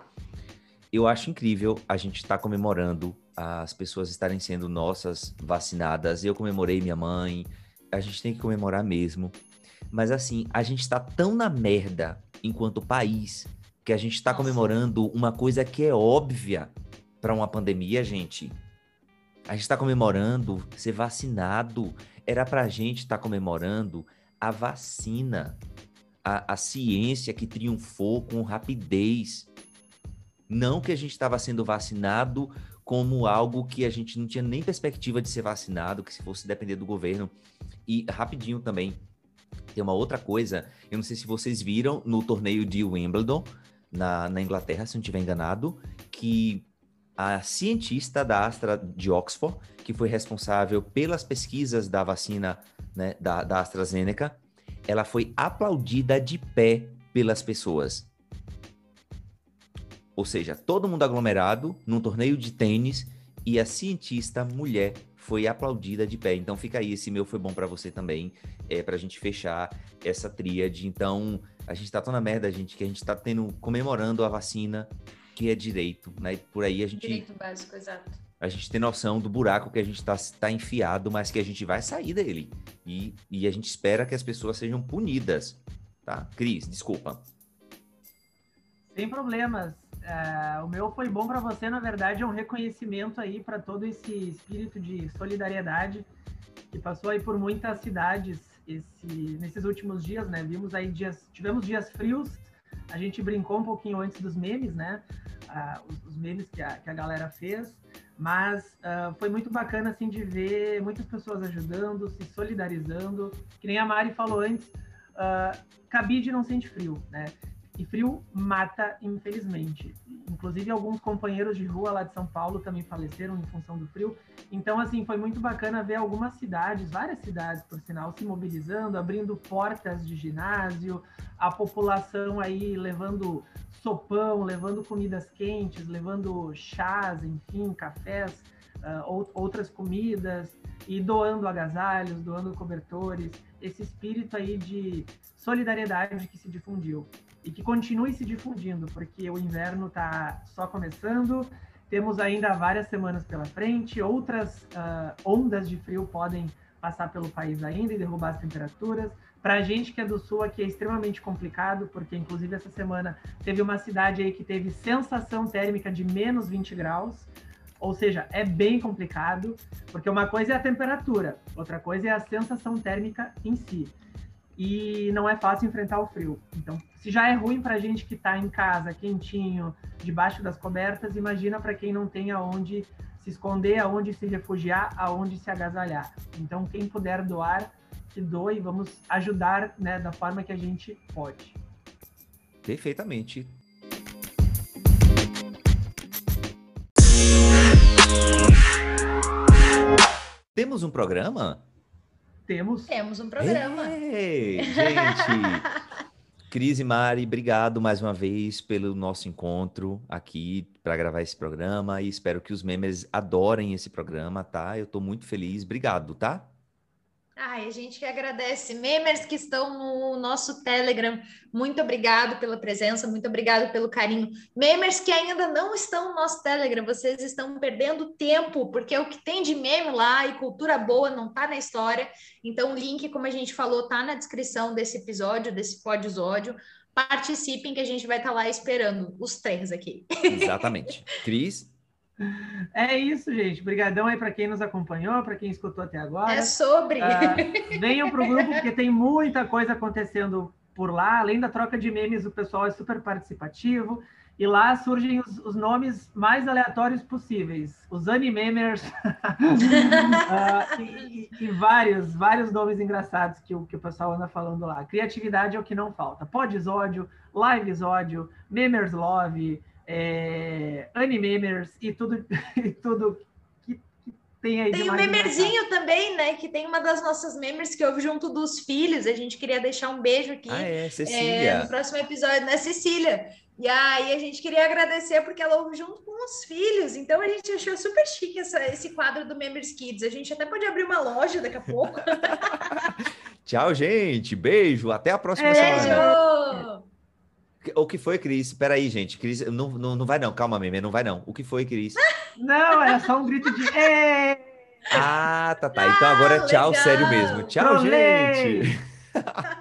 Eu acho incrível a gente estar tá comemorando as pessoas estarem sendo nossas vacinadas. Eu comemorei minha mãe, a gente tem que comemorar mesmo. Mas assim, a gente está tão na merda enquanto país que a gente está comemorando uma coisa que é óbvia para uma pandemia, gente. A gente está comemorando ser vacinado. Era para a gente estar tá comemorando a vacina, a, a ciência que triunfou com rapidez não que a gente estava sendo vacinado como algo que a gente não tinha nem perspectiva de ser vacinado, que se fosse depender do governo. E rapidinho também, tem uma outra coisa, eu não sei se vocês viram no torneio de Wimbledon, na, na Inglaterra, se não estiver enganado, que a cientista da Astra de Oxford, que foi responsável pelas pesquisas da vacina né, da, da AstraZeneca, ela foi aplaudida de pé pelas pessoas. Ou seja, todo mundo aglomerado num torneio de tênis e a cientista mulher foi aplaudida de pé. Então fica aí, esse meu foi bom para você também, é pra gente fechar essa tríade. Então, a gente tá tão na merda, gente, que a gente tá tendo comemorando a vacina, que é direito, né? Por aí a gente Direito básico, exato. a gente ter noção do buraco que a gente está tá enfiado, mas que a gente vai sair dele. E, e a gente espera que as pessoas sejam punidas, tá? Cris, desculpa. Sem problemas. É, o meu foi bom para você, na verdade, é um reconhecimento aí para todo esse espírito de solidariedade que passou aí por muitas cidades esse, nesses últimos dias, né? Vimos aí dias, tivemos dias frios, a gente brincou um pouquinho antes dos memes, né? Ah, os, os, memes que a, que a galera fez, mas uh, foi muito bacana assim de ver muitas pessoas ajudando, se solidarizando. Que nem a Mari falou antes, uh, cabide não sente frio, né? E frio mata, infelizmente. Inclusive, alguns companheiros de rua lá de São Paulo também faleceram em função do frio. Então, assim, foi muito bacana ver algumas cidades, várias cidades, por sinal, se mobilizando, abrindo portas de ginásio, a população aí levando sopão, levando comidas quentes, levando chás, enfim, cafés, uh, outras comidas, e doando agasalhos, doando cobertores. Esse espírito aí de solidariedade que se difundiu e que continue se difundindo, porque o inverno está só começando, temos ainda várias semanas pela frente, outras uh, ondas de frio podem passar pelo país ainda e derrubar as temperaturas. Para a gente que é do sul aqui é extremamente complicado, porque inclusive essa semana teve uma cidade aí que teve sensação térmica de menos 20 graus, ou seja, é bem complicado, porque uma coisa é a temperatura, outra coisa é a sensação térmica em si e não é fácil enfrentar o frio. Então, se já é ruim para a gente que está em casa, quentinho, debaixo das cobertas, imagina para quem não tem aonde se esconder, aonde se refugiar, aonde se agasalhar. Então, quem puder doar, que doe, vamos ajudar né, da forma que a gente pode. Perfeitamente. Temos um programa? Temos. Temos um programa. Ei, gente. Cris e Mari, obrigado mais uma vez pelo nosso encontro aqui para gravar esse programa e espero que os membros adorem esse programa, tá? Eu estou muito feliz. Obrigado, tá? Ai, a gente que agradece. Memers que estão no nosso Telegram, muito obrigado pela presença, muito obrigado pelo carinho. Memers que ainda não estão no nosso Telegram, vocês estão perdendo tempo, porque o que tem de meme lá e cultura boa não está na história. Então, o link, como a gente falou, tá na descrição desse episódio, desse pódiosódio. Participem que a gente vai estar tá lá esperando os três aqui. Exatamente. Cris, é isso, gente. Obrigadão aí para quem nos acompanhou, para quem escutou até agora. É sobre. Uh, venham para o grupo, porque tem muita coisa acontecendo por lá. Além da troca de memes, o pessoal é super participativo. E lá surgem os, os nomes mais aleatórios possíveis. Os animemers. uh, e, e, vários, vários nomes engraçados que o, que o pessoal anda falando lá. Criatividade é o que não falta. Podzódio, livezódio, memers love é, animemers e tudo, e tudo que, que tem aí. Tem o memerzinho também, né? Que tem uma das nossas memers que ouve junto dos filhos. A gente queria deixar um beijo aqui. Ah, é, Cecília. É, no próximo episódio, né, Cecília? E aí a gente queria agradecer porque ela ouve junto com os filhos. Então a gente achou super chique essa, esse quadro do Members Kids. A gente até pode abrir uma loja daqui a pouco. Tchau, gente. Beijo. Até a próxima Beijo. semana. O que foi, Cris? Peraí, gente. Cris, não, não, não vai não. Calma, meme, não vai não. O que foi, Cris? Não, era só um grito de... Ah, tá, tá. Então agora ah, tchau, legal. sério mesmo. Tchau, gente.